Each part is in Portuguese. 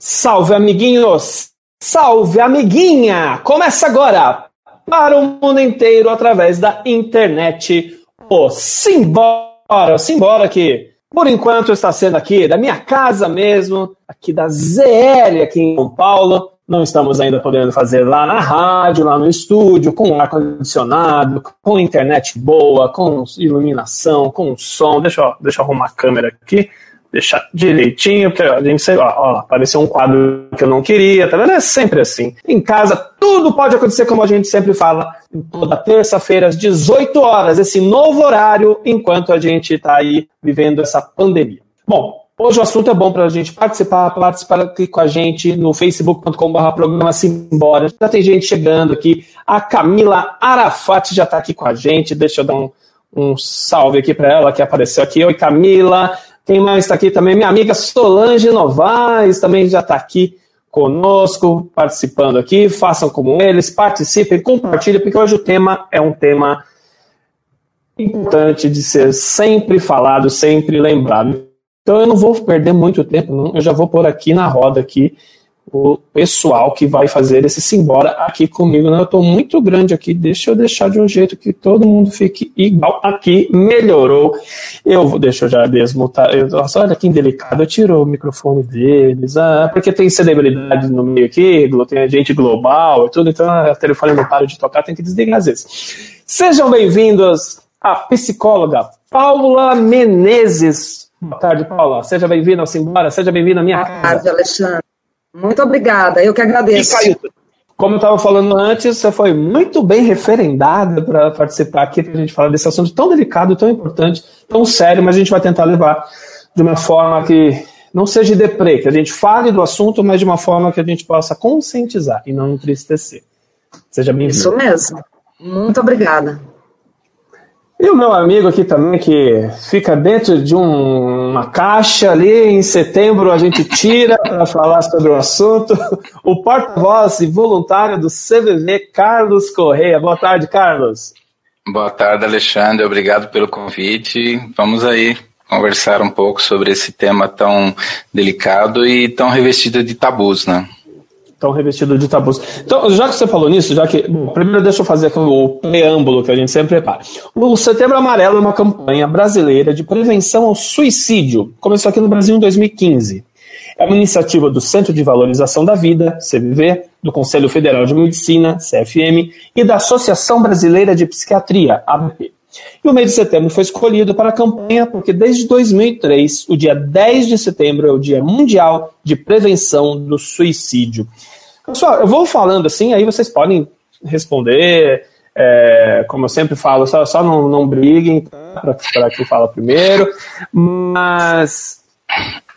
Salve, amiguinhos! Salve, amiguinha! Começa agora para o mundo inteiro através da internet. O Simbora! Simbora que, por enquanto, está sendo aqui da minha casa mesmo, aqui da ZL, aqui em São Paulo. Não estamos ainda podendo fazer lá na rádio, lá no estúdio, com ar-condicionado, com internet boa, com iluminação, com som. Deixa eu, deixa eu arrumar a câmera aqui deixar direitinho, porque a gente sei, ó, ó, apareceu um quadro que eu não queria, tá vendo? É sempre assim. Em casa, tudo pode acontecer, como a gente sempre fala, toda terça-feira, às 18 horas, esse novo horário, enquanto a gente está aí vivendo essa pandemia. Bom, Hoje o assunto é bom para a gente participar, participar aqui com a gente no facebook.com.br programa Simbora. Já tem gente chegando aqui. A Camila Arafat já está aqui com a gente. Deixa eu dar um, um salve aqui para ela que apareceu aqui. Oi, Camila. Quem mais está aqui também? Minha amiga Solange Novaes também já está aqui conosco, participando aqui. Façam como eles, participem, compartilhem, porque hoje o tema é um tema importante de ser sempre falado, sempre lembrado. Então eu não vou perder muito tempo, não. eu já vou pôr aqui na roda aqui o pessoal que vai fazer esse simbora aqui comigo. Né? Eu estou muito grande aqui, deixa eu deixar de um jeito que todo mundo fique igual aqui. Melhorou. Eu vou, deixa eu já desmutar. Eu, nossa, olha que indelicado, eu tiro o microfone deles. Ah, porque tem celebridade no meio aqui, tem gente global e tudo, então o telefone não para de tocar, tem que desligar às vezes. Sejam bem-vindos à psicóloga Paula Menezes. Boa tarde, Paula. Seja bem-vinda ao Simbora, seja bem-vinda à minha casa. Boa tarde, Alexandre. Muito obrigada, eu que agradeço. Como eu estava falando antes, você foi muito bem referendada para participar aqui, para a gente falar desse assunto tão delicado, tão importante, tão sério, mas a gente vai tentar levar de uma forma que não seja deprê, que a gente fale do assunto, mas de uma forma que a gente possa conscientizar e não entristecer. Seja bem-vindo. Isso mesmo. Muito obrigada. E o meu amigo aqui também, que fica dentro de um, uma caixa ali, em setembro a gente tira para falar sobre o assunto, o porta-voz e voluntário do CVV, Carlos Correia. Boa tarde, Carlos. Boa tarde, Alexandre. Obrigado pelo convite. Vamos aí conversar um pouco sobre esse tema tão delicado e tão revestido de tabus, né? Estão revestidos de tabus. Então, já que você falou nisso, já que. Bom, primeiro deixa eu fazer aqui o preâmbulo que a gente sempre prepara. O Setembro Amarelo é uma campanha brasileira de prevenção ao suicídio. Começou aqui no Brasil em 2015. É uma iniciativa do Centro de Valorização da Vida, CVV, do Conselho Federal de Medicina, CFM, e da Associação Brasileira de Psiquiatria, ABP. E o mês de setembro foi escolhido para a campanha porque desde 2003, o dia 10 de setembro é o Dia Mundial de Prevenção do Suicídio. Pessoal, eu vou falando assim, aí vocês podem responder, é, como eu sempre falo, só, só não, não briguem tá? para quem fala primeiro, mas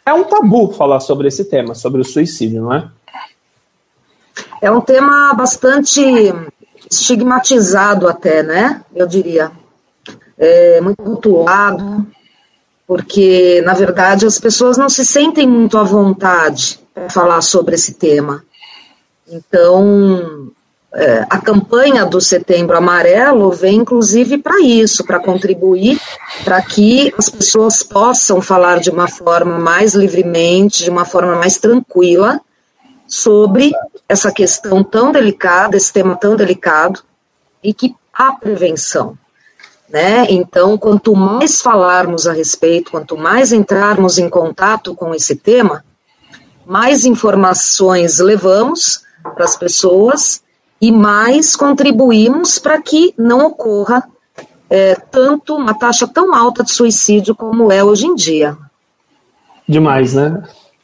é um tabu falar sobre esse tema, sobre o suicídio, não é? É um tema bastante estigmatizado até, né? Eu diria é, muito rotulado, porque, na verdade, as pessoas não se sentem muito à vontade para falar sobre esse tema. Então, é, a campanha do Setembro Amarelo vem, inclusive, para isso, para contribuir para que as pessoas possam falar de uma forma mais livremente, de uma forma mais tranquila, sobre essa questão tão delicada, esse tema tão delicado, e que há prevenção. Né? Então, quanto mais falarmos a respeito, quanto mais entrarmos em contato com esse tema, mais informações levamos para as pessoas e mais contribuímos para que não ocorra é, tanto uma taxa tão alta de suicídio como é hoje em dia. Demais, né?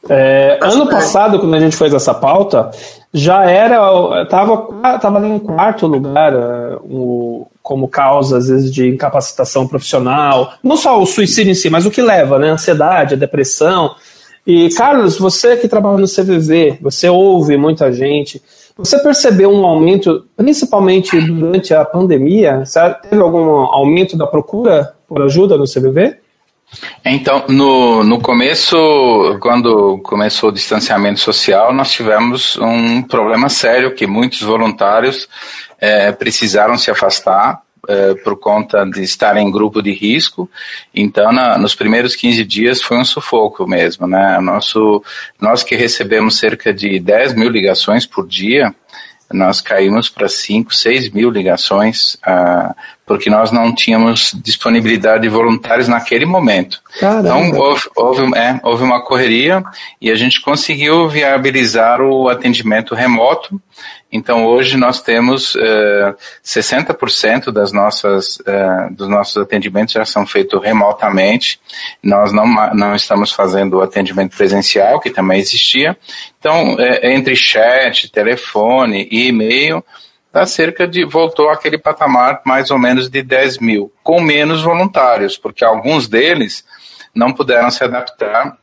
É, ano passado, quando a gente fez essa pauta, já era, estava tava em quarto lugar uh, o, como causa, às vezes, de incapacitação profissional. Não só o suicídio em si, mas o que leva, né? A ansiedade, a depressão. E, Carlos, você que trabalha no CVV, você ouve muita gente. Você percebeu um aumento, principalmente durante a pandemia? Teve algum aumento da procura por ajuda no CVV? Então, no, no começo, quando começou o distanciamento social, nós tivemos um problema sério que muitos voluntários é, precisaram se afastar é, por conta de estar em grupo de risco. Então, na, nos primeiros 15 dias foi um sufoco mesmo, né? Nosso, nós que recebemos cerca de 10 mil ligações por dia, nós caímos para 5, 6 mil ligações, ah, porque nós não tínhamos disponibilidade de voluntários naquele momento. Caramba. Então, houve, houve, é, houve uma correria e a gente conseguiu viabilizar o atendimento remoto. Então, hoje nós temos uh, 60% das nossas, uh, dos nossos atendimentos já são feitos remotamente. Nós não, não estamos fazendo o atendimento presencial, que também existia. Então, é, entre chat, telefone e e-mail, dá cerca de, voltou àquele patamar mais ou menos de 10 mil, com menos voluntários, porque alguns deles não puderam se adaptar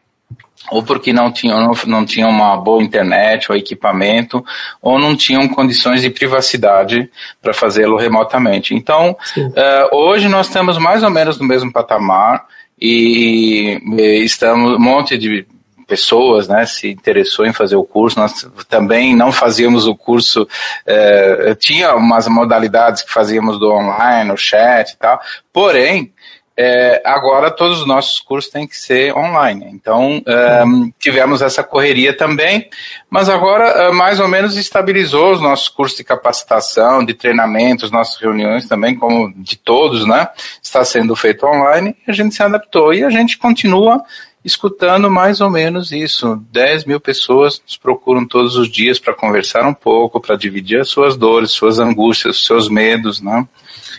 ou porque não tinham, não, não tinham uma boa internet ou equipamento, ou não tinham condições de privacidade para fazê-lo remotamente. Então, uh, hoje nós estamos mais ou menos no mesmo patamar e, e estamos um monte de pessoas, né, se interessou em fazer o curso. Nós também não fazíamos o curso, eh, tinha umas modalidades que fazíamos do online, o chat e tal, porém, é, agora todos os nossos cursos têm que ser online. Então, um, tivemos essa correria também, mas agora uh, mais ou menos estabilizou os nossos cursos de capacitação, de treinamento, as nossas reuniões também, como de todos, né? Está sendo feito online, e a gente se adaptou e a gente continua escutando mais ou menos isso. 10 mil pessoas nos procuram todos os dias para conversar um pouco, para dividir as suas dores, suas angústias, seus medos, né?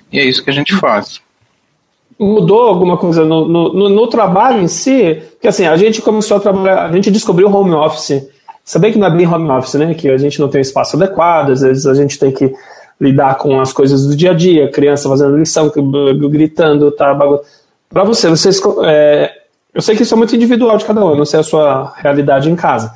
E é isso que a gente faz mudou alguma coisa no, no, no, trabalho em si? Porque assim, a gente começou a trabalhar, a gente descobriu home office. Sabia que não é bem home office, né? Que a gente não tem espaço adequado, às vezes a gente tem que lidar com as coisas do dia a dia, criança fazendo lição, gritando, tá? Para você, vocês, é, eu sei que isso é muito individual de cada um, não sei a sua realidade em casa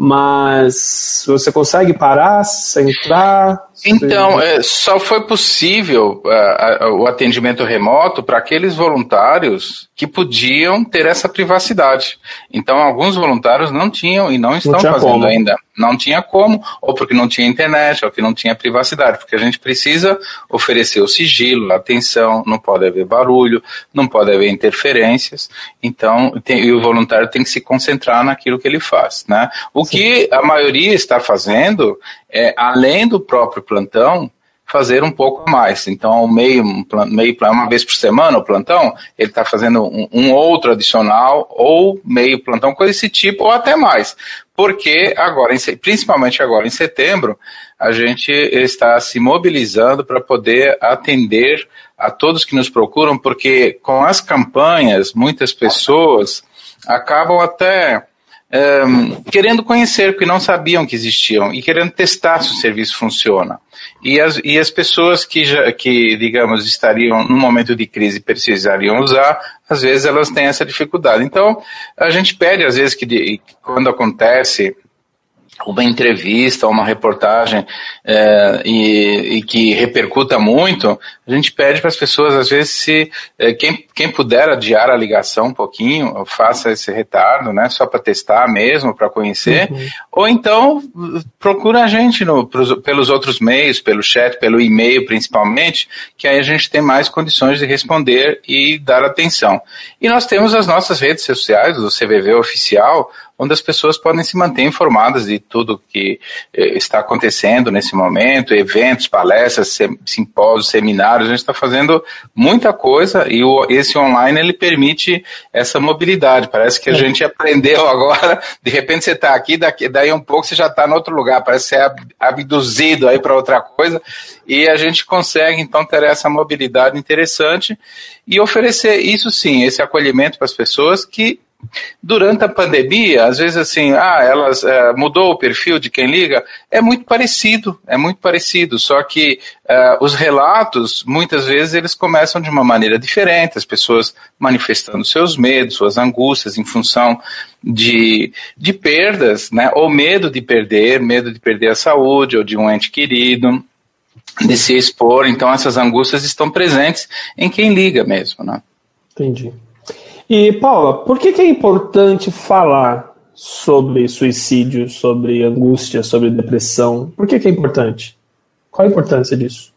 mas você consegue parar, centrar? Então, é, só foi possível uh, o atendimento remoto para aqueles voluntários que podiam ter essa privacidade. Então, alguns voluntários não tinham e não estão não fazendo como. ainda. Não tinha como, ou porque não tinha internet, ou que não tinha privacidade, porque a gente precisa oferecer o sigilo, a atenção, não pode haver barulho, não pode haver interferências, então, tem, e o voluntário tem que se concentrar naquilo que ele faz, né? O Sim. que a maioria está fazendo é, além do próprio plantão, fazer um pouco mais. Então, meio, meio uma vez por semana o plantão, ele está fazendo um, um, outro adicional, ou meio plantão, coisa desse tipo, ou até mais. Porque agora, principalmente agora em setembro, a gente está se mobilizando para poder atender a todos que nos procuram, porque com as campanhas, muitas pessoas acabam até um, querendo conhecer, porque não sabiam que existiam, e querendo testar se o serviço funciona. E as, e as pessoas que, já, que, digamos, estariam num momento de crise precisariam usar, às vezes elas têm essa dificuldade. Então, a gente pede, às vezes, que quando acontece uma entrevista, uma reportagem é, e, e, que repercuta muito, a gente pede para as pessoas, às vezes, se é, quem, quem puder adiar a ligação um pouquinho, faça esse retardo, né, só para testar mesmo, para conhecer, uhum. ou então procura a gente no, pros, pelos outros meios, pelo chat, pelo e-mail principalmente, que aí a gente tem mais condições de responder e dar atenção. E nós temos as nossas redes sociais, o CVV oficial, onde as pessoas podem se manter informadas de tudo que eh, está acontecendo nesse momento, eventos, palestras, simpósios, seminários, a gente está fazendo muita coisa e o, esse online ele permite essa mobilidade. Parece que a é. gente aprendeu agora, de repente você está aqui, daqui, daí um pouco você já está em outro lugar, parece ser abduzido aí para outra coisa e a gente consegue então ter essa mobilidade interessante e oferecer isso sim, esse acolhimento para as pessoas que Durante a pandemia, às vezes assim, ah, elas é, mudou o perfil de quem liga, é muito parecido, é muito parecido, só que é, os relatos, muitas vezes, eles começam de uma maneira diferente, as pessoas manifestando seus medos, suas angústias em função de, de perdas, né, ou medo de perder, medo de perder a saúde, ou de um ente querido, de se expor, então essas angústias estão presentes em quem liga mesmo, né. Entendi. E, Paula, por que, que é importante falar sobre suicídio, sobre angústia, sobre depressão? Por que, que é importante? Qual a importância disso?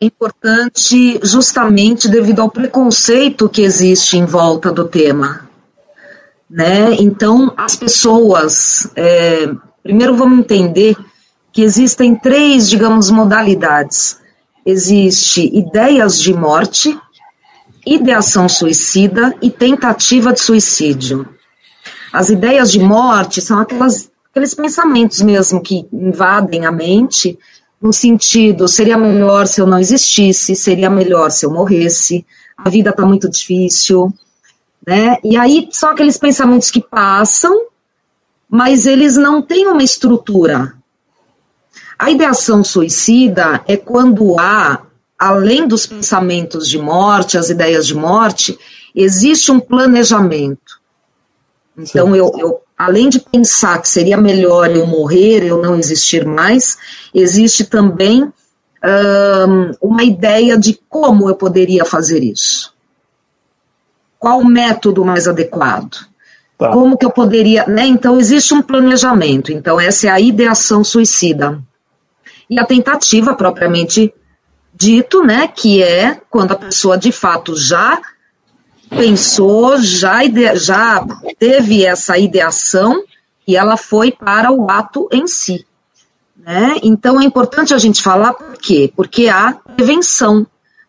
importante justamente devido ao preconceito que existe em volta do tema. Né? Então, as pessoas, é, primeiro vamos entender que existem três, digamos, modalidades. Existe ideias de morte, ideação suicida e tentativa de suicídio. As ideias de morte são aquelas, aqueles pensamentos mesmo que invadem a mente, no sentido, seria melhor se eu não existisse, seria melhor se eu morresse, a vida está muito difícil, né? E aí são aqueles pensamentos que passam, mas eles não têm uma estrutura. A ideação suicida é quando há, além dos pensamentos de morte, as ideias de morte, existe um planejamento. Então, eu, eu, além de pensar que seria melhor eu morrer, eu não existir mais, existe também um, uma ideia de como eu poderia fazer isso. Qual o método mais adequado? Tá. Como que eu poderia, né? Então existe um planejamento. Então essa é a ideação suicida. E a tentativa propriamente dito, né, que é quando a pessoa de fato já pensou, já, ide, já teve essa ideação e ela foi para o ato em si. Né? Então é importante a gente falar por quê? Porque há prevenção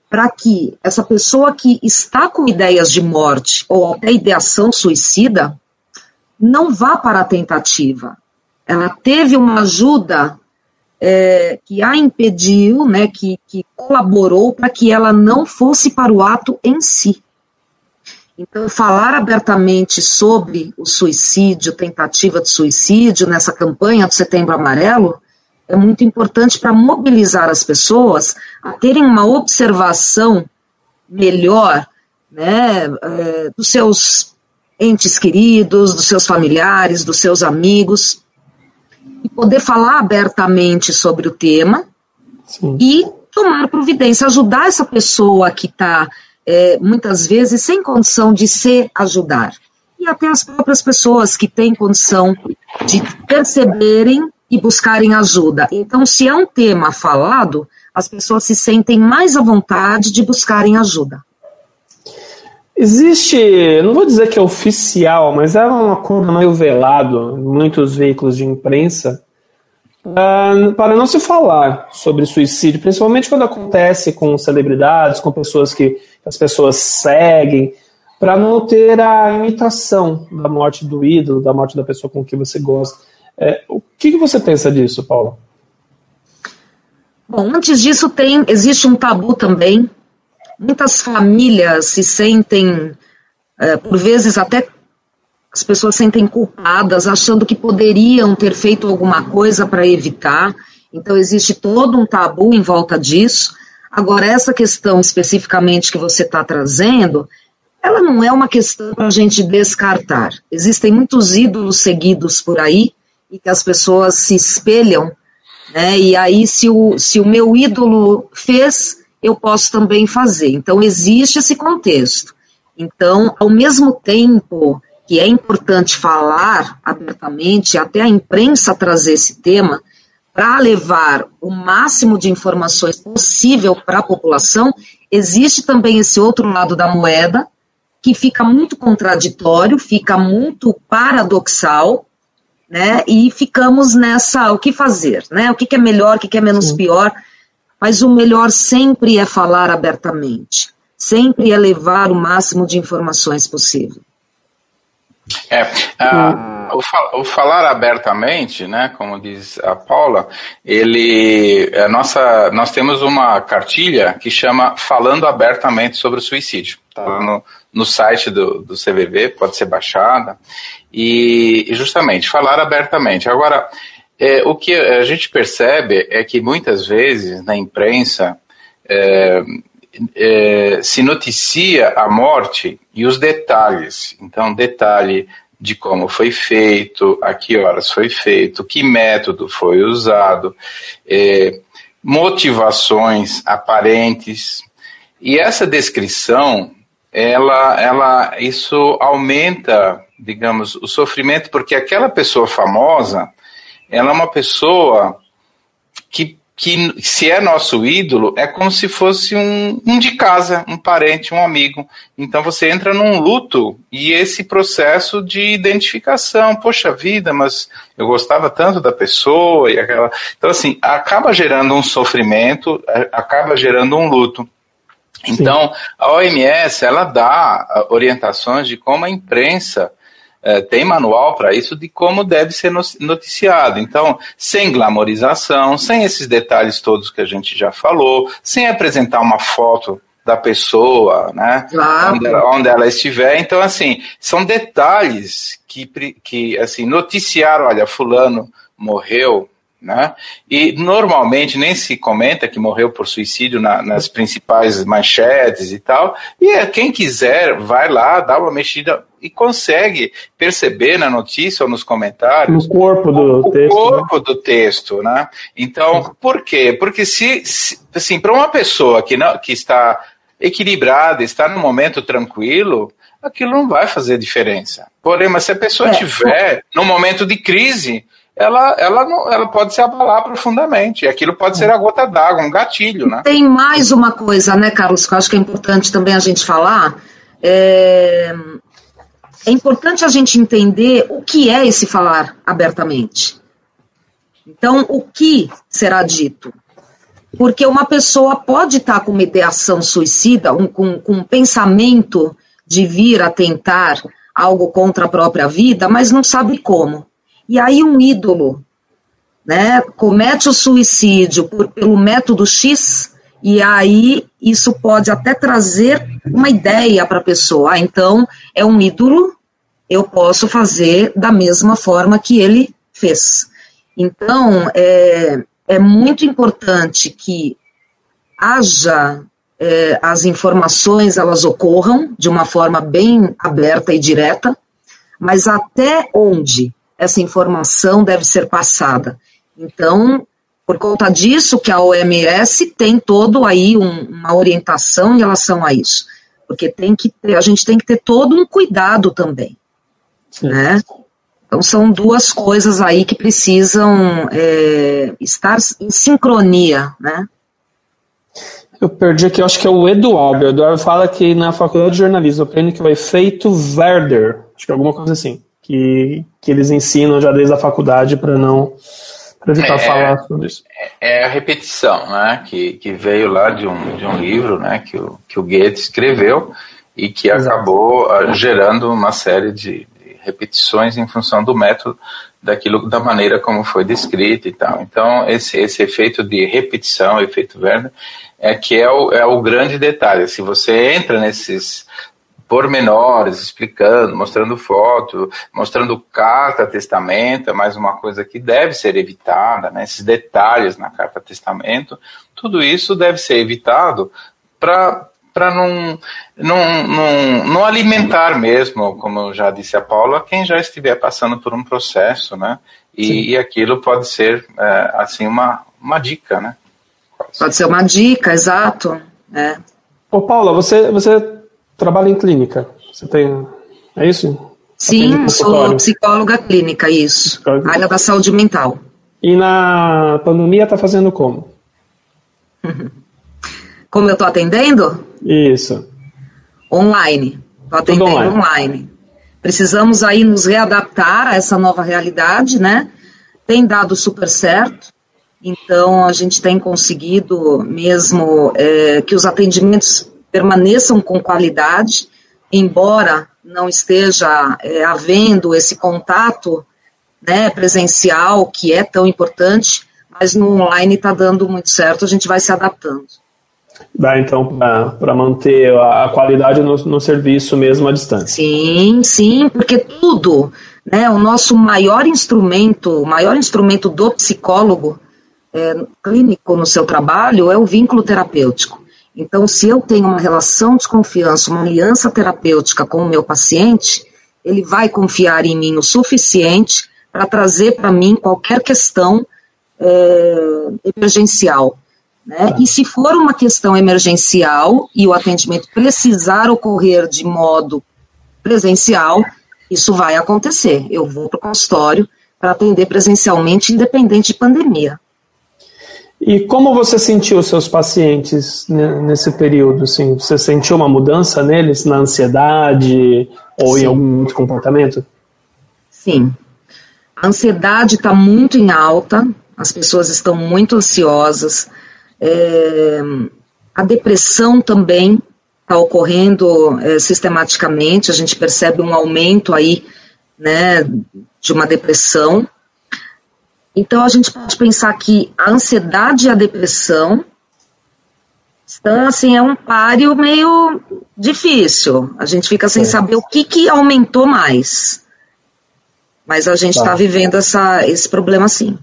para que essa pessoa que está com ideias de morte ou até ideação suicida não vá para a tentativa. Ela teve uma ajuda é, que a impediu, né, que, que colaborou para que ela não fosse para o ato em si. Então, falar abertamente sobre o suicídio, tentativa de suicídio, nessa campanha do Setembro Amarelo, é muito importante para mobilizar as pessoas a terem uma observação melhor né, é, dos seus entes queridos, dos seus familiares, dos seus amigos, e poder falar abertamente sobre o tema Sim. e tomar providência, ajudar essa pessoa que está é, muitas vezes sem condição de se ajudar. E até as próprias pessoas que têm condição de perceberem e buscarem ajuda. Então, se é um tema falado, as pessoas se sentem mais à vontade de buscarem ajuda. Existe, não vou dizer que é oficial, mas é uma coisa meio velado em muitos veículos de imprensa uh, para não se falar sobre suicídio, principalmente quando acontece com celebridades, com pessoas que as pessoas seguem, para não ter a imitação da morte do ídolo, da morte da pessoa com quem você gosta. É, o que, que você pensa disso, Paulo? Bom, antes disso tem, existe um tabu também. Muitas famílias se sentem, é, por vezes até as pessoas sentem culpadas, achando que poderiam ter feito alguma coisa para evitar. Então existe todo um tabu em volta disso. Agora, essa questão especificamente que você está trazendo, ela não é uma questão para a gente descartar. Existem muitos ídolos seguidos por aí e que as pessoas se espelham, né? E aí, se o, se o meu ídolo fez, eu posso também fazer. Então, existe esse contexto. Então, ao mesmo tempo que é importante falar abertamente, até a imprensa trazer esse tema, para levar o máximo de informações possível para a população, existe também esse outro lado da moeda, que fica muito contraditório, fica muito paradoxal, né? E ficamos nessa, o que fazer, né? O que, que é melhor, o que, que é menos Sim. pior, mas o melhor sempre é falar abertamente, sempre é levar o máximo de informações possível. É, uh, o, o, falar abertamente, né, como diz a Paula, ele, a nossa, nós temos uma cartilha que chama Falando Abertamente sobre o Suicídio. Tá no, no site do, do CVV, pode ser baixada, e justamente falar abertamente. Agora, é, o que a gente percebe é que muitas vezes na imprensa é, é, se noticia a morte e os detalhes. Então, detalhe de como foi feito, a que horas foi feito, que método foi usado, é, motivações aparentes. E essa descrição, ela, ela, isso aumenta, digamos, o sofrimento, porque aquela pessoa famosa, ela é uma pessoa que que se é nosso ídolo, é como se fosse um, um de casa, um parente, um amigo. Então você entra num luto e esse processo de identificação, poxa vida, mas eu gostava tanto da pessoa e aquela. Então, assim, acaba gerando um sofrimento, acaba gerando um luto. Então, a OMS, ela dá ah, orientações de como a imprensa é, tem manual para isso de como deve ser noticiado. Então, sem glamorização, sem esses detalhes todos que a gente já falou, sem apresentar uma foto da pessoa, né? Claro. Onde, ela, onde ela estiver. Então, assim, são detalhes que, que assim, noticiar, olha, fulano morreu, né? E normalmente nem se comenta que morreu por suicídio na, nas principais manchetes e tal. E é, quem quiser vai lá, dá uma mexida e consegue perceber na notícia ou nos comentários no corpo do o, texto, o né? corpo né? do texto, né? Então, por quê? Porque se, se assim, para uma pessoa que não que está equilibrada, está num momento tranquilo, aquilo não vai fazer diferença. Porém, mas se a pessoa é. tiver num momento de crise, ela, ela, não, ela pode se abalar profundamente. E aquilo pode ser a gota d'água, um gatilho, né? Tem mais uma coisa, né, Carlos, que eu acho que é importante também a gente falar. É, é importante a gente entender o que é esse falar abertamente. Então, o que será dito? Porque uma pessoa pode estar com uma ideação suicida, um, com, com um pensamento de vir a tentar algo contra a própria vida, mas não sabe como. E aí um ídolo né, comete o suicídio por, pelo método X, e aí isso pode até trazer uma ideia para a pessoa. Ah, então é um ídolo, eu posso fazer da mesma forma que ele fez. Então é, é muito importante que haja é, as informações elas ocorram de uma forma bem aberta e direta, mas até onde essa informação deve ser passada. Então, por conta disso que a OMS tem todo aí um, uma orientação em relação a isso, porque tem que ter, a gente tem que ter todo um cuidado também, Sim. né? Então são duas coisas aí que precisam é, estar em sincronia, né? Eu perdi aqui, eu acho que é o Eduardo. O Eduardo fala que na faculdade de jornalismo aprende que o efeito Werder, acho que é alguma coisa assim que, que eles ensinam já desde a faculdade para não pra evitar é, falar sobre isso. É, é a repetição, né? Que, que veio lá de um, de um livro, né? Que o, que o Goethe escreveu e que Exato. acabou ah, gerando uma série de, de repetições em função do método daquilo da maneira como foi descrito e tal. Então esse esse efeito de repetição, efeito Werner, é que é o, é o grande detalhe. Se você entra nesses pormenores, explicando, mostrando foto, mostrando carta testamento, é mais uma coisa que deve ser evitada, né? esses detalhes na carta testamento, tudo isso deve ser evitado para para não, não, não, não alimentar mesmo, como já disse a Paula, quem já estiver passando por um processo, né? E, e aquilo pode ser, é, assim, uma, uma dica, né? Pode ser uma dica, exato. É. Ô Paula, você, você trabalha em clínica. Você tem. É isso? Sim, sou psicóloga clínica, isso. Psicóloga. Área da saúde mental. E na pandemia está fazendo como? Como eu estou atendendo? Isso. Online. Estou atendendo online. online. Precisamos aí nos readaptar a essa nova realidade, né? Tem dado super certo. Então, a gente tem conseguido mesmo é, que os atendimentos permaneçam com qualidade, embora não esteja é, havendo esse contato né, presencial que é tão importante, mas no online está dando muito certo, a gente vai se adaptando. Dá então para manter a, a qualidade no, no, serviço mesmo à distância. Sim, sim, porque tudo, né, o nosso maior instrumento, o maior instrumento do psicólogo é, clínico no seu trabalho é o vínculo terapêutico. Então, se eu tenho uma relação de confiança, uma aliança terapêutica com o meu paciente, ele vai confiar em mim o suficiente para trazer para mim qualquer questão é, emergencial. Né? E se for uma questão emergencial e o atendimento precisar ocorrer de modo presencial, isso vai acontecer. Eu vou para o consultório para atender presencialmente, independente de pandemia. E como você sentiu os seus pacientes nesse período? Assim, você sentiu uma mudança neles na ansiedade ou Sim. em algum outro comportamento? Sim. A ansiedade está muito em alta, as pessoas estão muito ansiosas. É, a depressão também está ocorrendo é, sistematicamente, a gente percebe um aumento aí, né, de uma depressão. Então a gente pode pensar que a ansiedade e a depressão estão assim, é um páreo meio difícil. A gente fica sem saber o que, que aumentou mais. Mas a gente está tá vivendo essa, esse problema sim.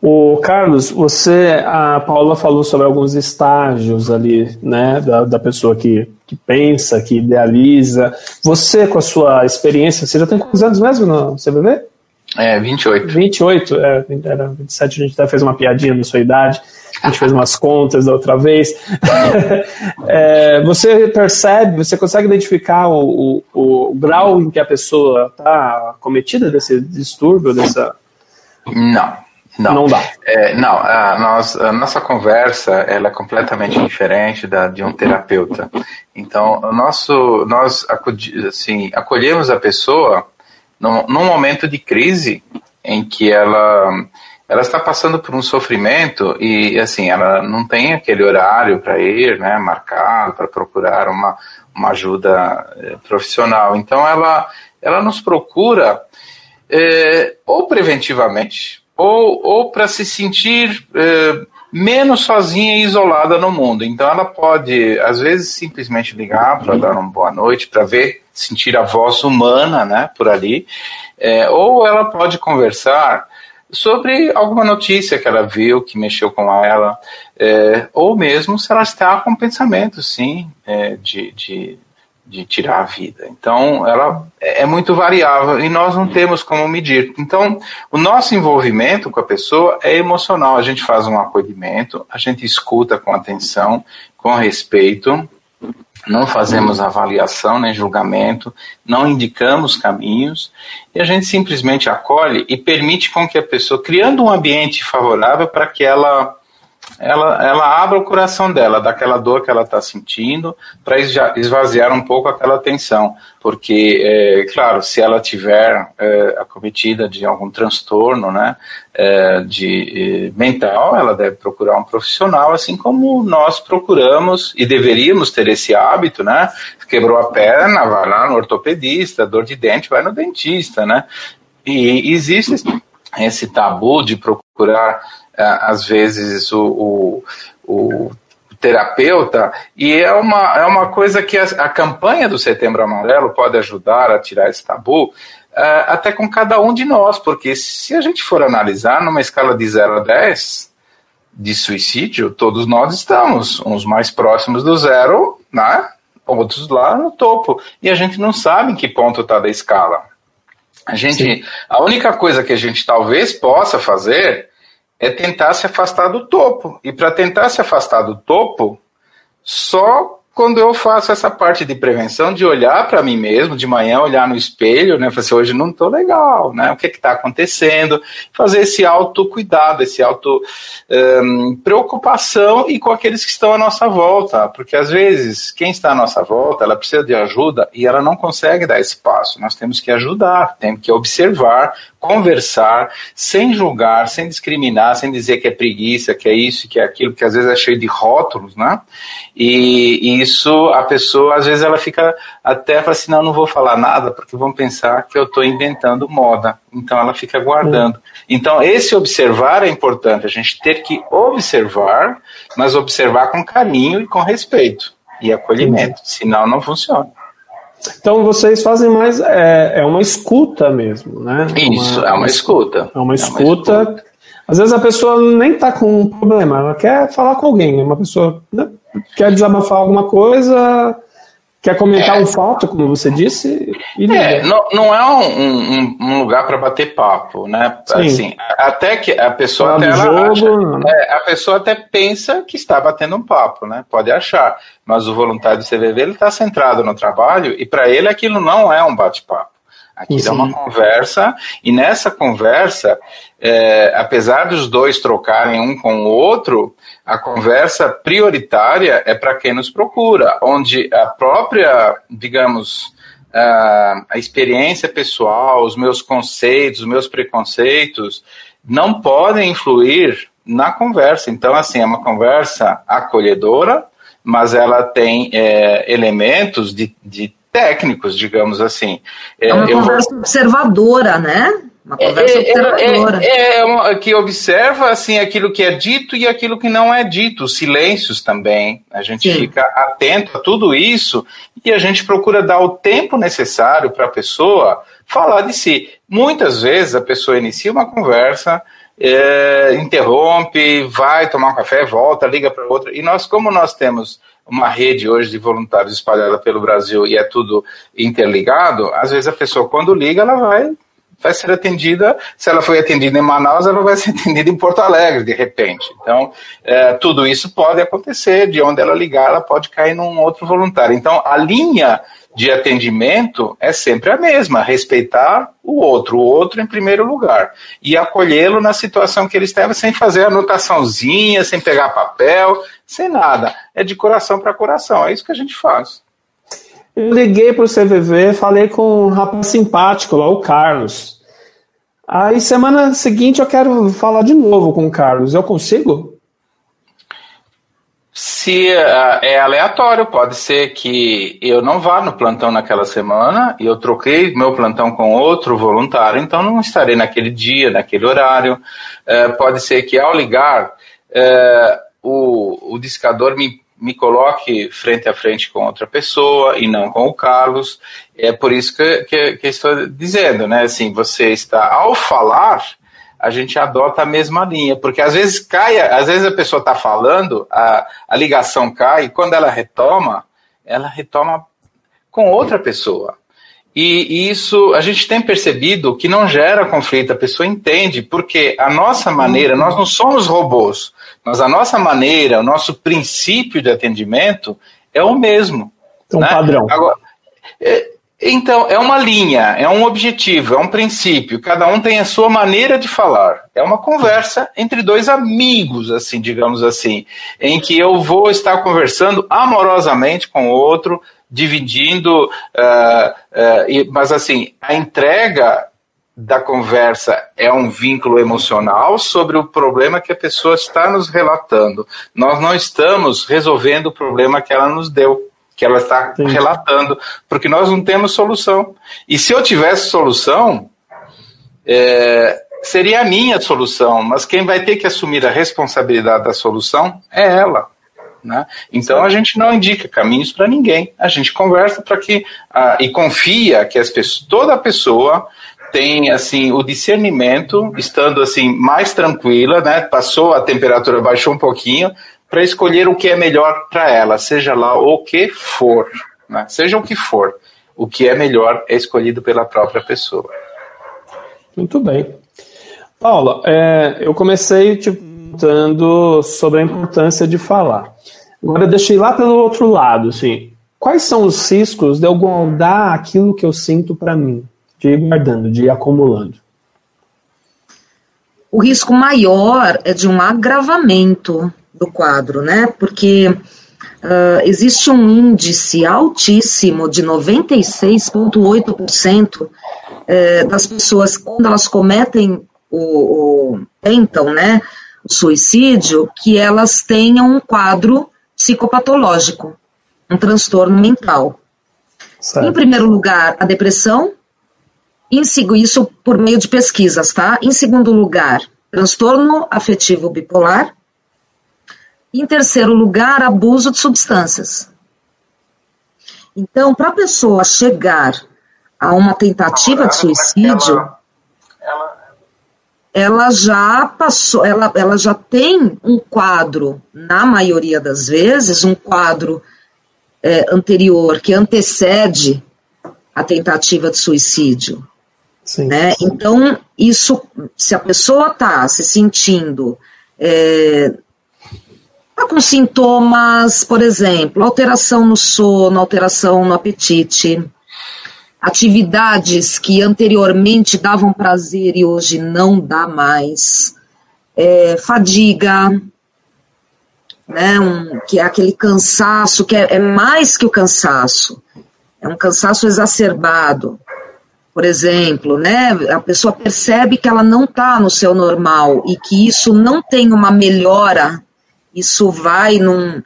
O Carlos, você, a Paula falou sobre alguns estágios ali, né, da, da pessoa que, que pensa, que idealiza. Você, com a sua experiência, você já tem quantos anos mesmo no CBV? É, 28. 28, é, era 27, a gente até fez uma piadinha na sua idade, a gente fez umas contas da outra vez. é, você percebe, você consegue identificar o, o, o grau em que a pessoa está cometida desse distúrbio, dessa... Não. Não, não dá. É, não, a, nós, a nossa conversa ela é completamente diferente da de um terapeuta. Então, o nosso, nós assim, acolhemos a pessoa num, momento de crise em que ela ela está passando por um sofrimento e assim ela não tem aquele horário para ir, né, marcado para procurar uma, uma ajuda eh, profissional. Então ela ela nos procura é, ou preventivamente ou, ou para se sentir é, menos sozinha e isolada no mundo. Então ela pode, às vezes, simplesmente ligar para dar uma boa noite, para ver, sentir a voz humana né, por ali, é, ou ela pode conversar sobre alguma notícia que ela viu, que mexeu com ela, é, ou mesmo se ela está com pensamento, sim, é, de, de de tirar a vida. Então, ela é muito variável e nós não temos como medir. Então, o nosso envolvimento com a pessoa é emocional. A gente faz um acolhimento, a gente escuta com atenção, com respeito, não fazemos avaliação nem julgamento, não indicamos caminhos e a gente simplesmente acolhe e permite com que a pessoa, criando um ambiente favorável para que ela ela, ela abre o coração dela, daquela dor que ela está sentindo, para esvaziar um pouco aquela tensão. Porque, é, claro, se ela tiver é, acometida de algum transtorno né, é, de, mental, ela deve procurar um profissional, assim como nós procuramos e deveríamos ter esse hábito, né? Quebrou a perna, vai lá no ortopedista, dor de dente, vai no dentista, né? E existe esse tabu de procurar às vezes, o, o, o terapeuta, e é uma, é uma coisa que a, a, campanha do Setembro Amarelo pode ajudar a tirar esse tabu, uh, até com cada um de nós, porque se a gente for analisar numa escala de 0 a 10 de suicídio, todos nós estamos, uns mais próximos do zero, né? outros lá no topo, e a gente não sabe em que ponto está da escala. A gente, a única coisa que a gente talvez possa fazer é tentar se afastar do topo. E para tentar se afastar do topo, só quando eu faço essa parte de prevenção, de olhar para mim mesmo, de manhã olhar no espelho, né, falar assim, hoje não estou legal, né, o que está acontecendo, fazer esse autocuidado, esse auto um, preocupação e com aqueles que estão à nossa volta, porque às vezes quem está à nossa volta, ela precisa de ajuda e ela não consegue dar esse passo, nós temos que ajudar, temos que observar, conversar, sem julgar, sem discriminar, sem dizer que é preguiça, que é isso, que é aquilo, que às vezes é cheio de rótulos, né, e, e isso a pessoa, às vezes, ela fica até fala assim: não, não vou falar nada, porque vão pensar que eu estou inventando moda. Então ela fica guardando. Então, esse observar é importante, a gente ter que observar, mas observar com carinho e com respeito e acolhimento, senão não funciona. Então vocês fazem mais é, é uma escuta mesmo, né? Isso, uma, é uma escuta. É uma escuta, é uma escuta às vezes a pessoa nem está com um problema, ela quer falar com alguém. Uma pessoa né, quer desabafar alguma coisa, quer comentar é. um fato, como você disse. é, não, não é um, um, um lugar para bater papo, né? Sim. Assim, até que a pessoa até jogo, acha, é, a pessoa até pensa que está batendo um papo, né? Pode achar, mas o voluntário do CVV ele está centrado no trabalho e para ele aquilo não é um bate-papo. Aquilo Sim. é uma conversa, e nessa conversa, é, apesar dos dois trocarem um com o outro, a conversa prioritária é para quem nos procura, onde a própria, digamos, a, experiência pessoal, os meus conceitos, os meus preconceitos, não podem influir na conversa. Então, assim, é uma conversa acolhedora, mas ela tem é, elementos de, de técnicos, digamos assim. É, é uma conversa vou... observadora, né? Uma é, conversa é, é, observadora. É, é, uma, que observa assim aquilo que é dito e aquilo que não é dito, os silêncios também. A gente Sim. fica atento a tudo isso e a gente procura dar o tempo necessário para a pessoa falar de si. Muitas vezes a pessoa inicia uma conversa, é, interrompe, vai tomar um café, volta, liga para outra. E nós, como nós temos uma rede hoje de voluntários espalhada pelo Brasil e é tudo interligado, às vezes a pessoa, quando liga, ela vai, vai ser atendida. Se ela foi atendida em Manaus, ela vai ser atendida em Porto Alegre, de repente. Então, é, tudo isso pode acontecer. De onde ela ligar, ela pode cair num outro voluntário. Então, a linha de atendimento é sempre a mesma, respeitar o outro, o outro em primeiro lugar, e acolhê-lo na situação que ele estava, sem fazer anotaçãozinha, sem pegar papel, sem nada. É de coração para coração, é isso que a gente faz. Eu liguei para o CVV, falei com um rapaz simpático lá, o Carlos. Aí semana seguinte eu quero falar de novo com o Carlos. Eu consigo? Se uh, é aleatório, pode ser que eu não vá no plantão naquela semana e eu troquei meu plantão com outro voluntário, então não estarei naquele dia, naquele horário. Uh, pode ser que ao ligar, uh, o, o discador me, me coloque frente a frente com outra pessoa e não com o Carlos. É por isso que, que, que estou dizendo, né? Assim, você está, ao falar, a gente adota a mesma linha, porque às vezes cai, às vezes a pessoa está falando, a, a ligação cai, e quando ela retoma, ela retoma com outra pessoa. E, e isso a gente tem percebido que não gera conflito, a pessoa entende, porque a nossa maneira, nós não somos robôs, mas a nossa maneira, o nosso princípio de atendimento é o mesmo. É um né? padrão. Agora, é, então, é uma linha, é um objetivo, é um princípio. Cada um tem a sua maneira de falar. É uma conversa entre dois amigos, assim, digamos assim, em que eu vou estar conversando amorosamente com o outro, dividindo, uh, uh, mas assim, a entrega da conversa é um vínculo emocional sobre o problema que a pessoa está nos relatando. Nós não estamos resolvendo o problema que ela nos deu que ela está Sim. relatando, porque nós não temos solução. E se eu tivesse solução, é, seria a minha solução, mas quem vai ter que assumir a responsabilidade da solução é ela. Né? Então a gente não indica caminhos para ninguém, a gente conversa para que e confia que as pessoas, toda pessoa tem assim o discernimento, estando assim mais tranquila, né? Passou a temperatura baixou um pouquinho, para escolher o que é melhor para ela, seja lá o que for, né? seja o que for. O que é melhor é escolhido pela própria pessoa. Muito bem. Paula, é, eu comecei te perguntando sobre a importância de falar. Agora eu deixei lá pelo outro lado, assim, quais são os riscos de eu guardar aquilo que eu sinto para mim, de ir guardando, de ir acumulando? O risco maior é de um agravamento do quadro, né? Porque uh, existe um índice altíssimo de 96,8% eh, das pessoas, quando elas cometem o, o tentam, né, o suicídio, que elas tenham um quadro psicopatológico, um transtorno mental. Certo. Em primeiro lugar, a depressão, em, isso por meio de pesquisas, tá? Em segundo lugar, transtorno afetivo bipolar. Em terceiro lugar, abuso de substâncias. Então, para a pessoa chegar a uma tentativa de suicídio, ela já passou, ela, ela já tem um quadro, na maioria das vezes, um quadro é, anterior que antecede a tentativa de suicídio. Né? Então, isso, se a pessoa está se sentindo é, Tá com sintomas, por exemplo, alteração no sono, alteração no apetite, atividades que anteriormente davam prazer e hoje não dá mais, é, fadiga, né, um, que é aquele cansaço que é, é mais que o cansaço, é um cansaço exacerbado, por exemplo, né, a pessoa percebe que ela não está no seu normal e que isso não tem uma melhora, isso vai num,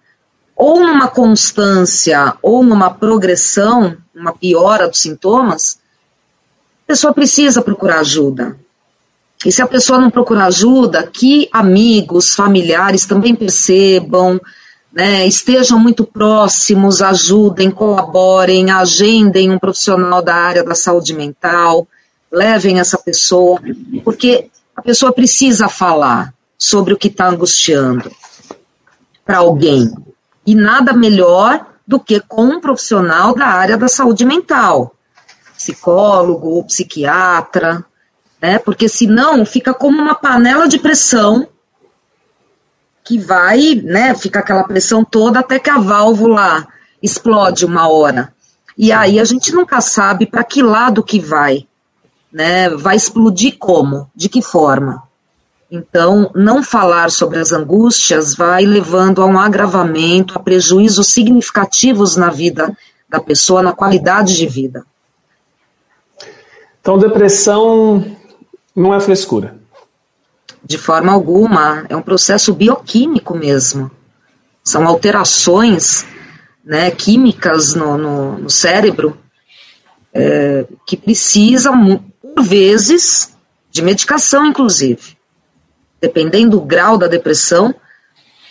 ou numa constância ou numa progressão, uma piora dos sintomas, a pessoa precisa procurar ajuda. E se a pessoa não procurar ajuda, que amigos, familiares também percebam, né, estejam muito próximos, ajudem, colaborem, agendem um profissional da área da saúde mental, levem essa pessoa, porque a pessoa precisa falar sobre o que está angustiando para alguém. E nada melhor do que com um profissional da área da saúde mental, psicólogo ou psiquiatra, né? Porque senão fica como uma panela de pressão que vai, né? Fica aquela pressão toda até que a válvula explode uma hora. E aí a gente nunca sabe para que lado que vai, né? Vai explodir como, de que forma. Então, não falar sobre as angústias vai levando a um agravamento, a prejuízos significativos na vida da pessoa, na qualidade de vida. Então, depressão não é frescura. De forma alguma, é um processo bioquímico mesmo. São alterações né, químicas no, no, no cérebro é, que precisam, por vezes, de medicação, inclusive dependendo do grau da depressão,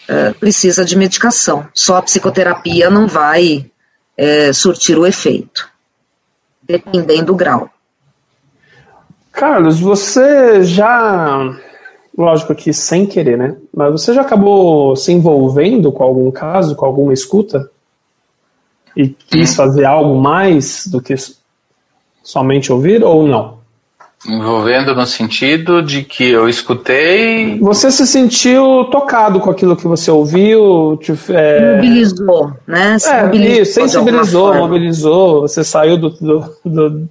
é, precisa de medicação. Só a psicoterapia não vai é, surtir o efeito, dependendo do grau. Carlos, você já, lógico que sem querer, né? Mas você já acabou se envolvendo com algum caso, com alguma escuta? E quis fazer algo mais do que somente ouvir ou não? Envolvendo no sentido de que eu escutei. Você se sentiu tocado com aquilo que você ouviu? Te, é... Mobilizou, né? Se é, mobilizou isso, sensibilizou, mobilizou. Você saiu do, do, do,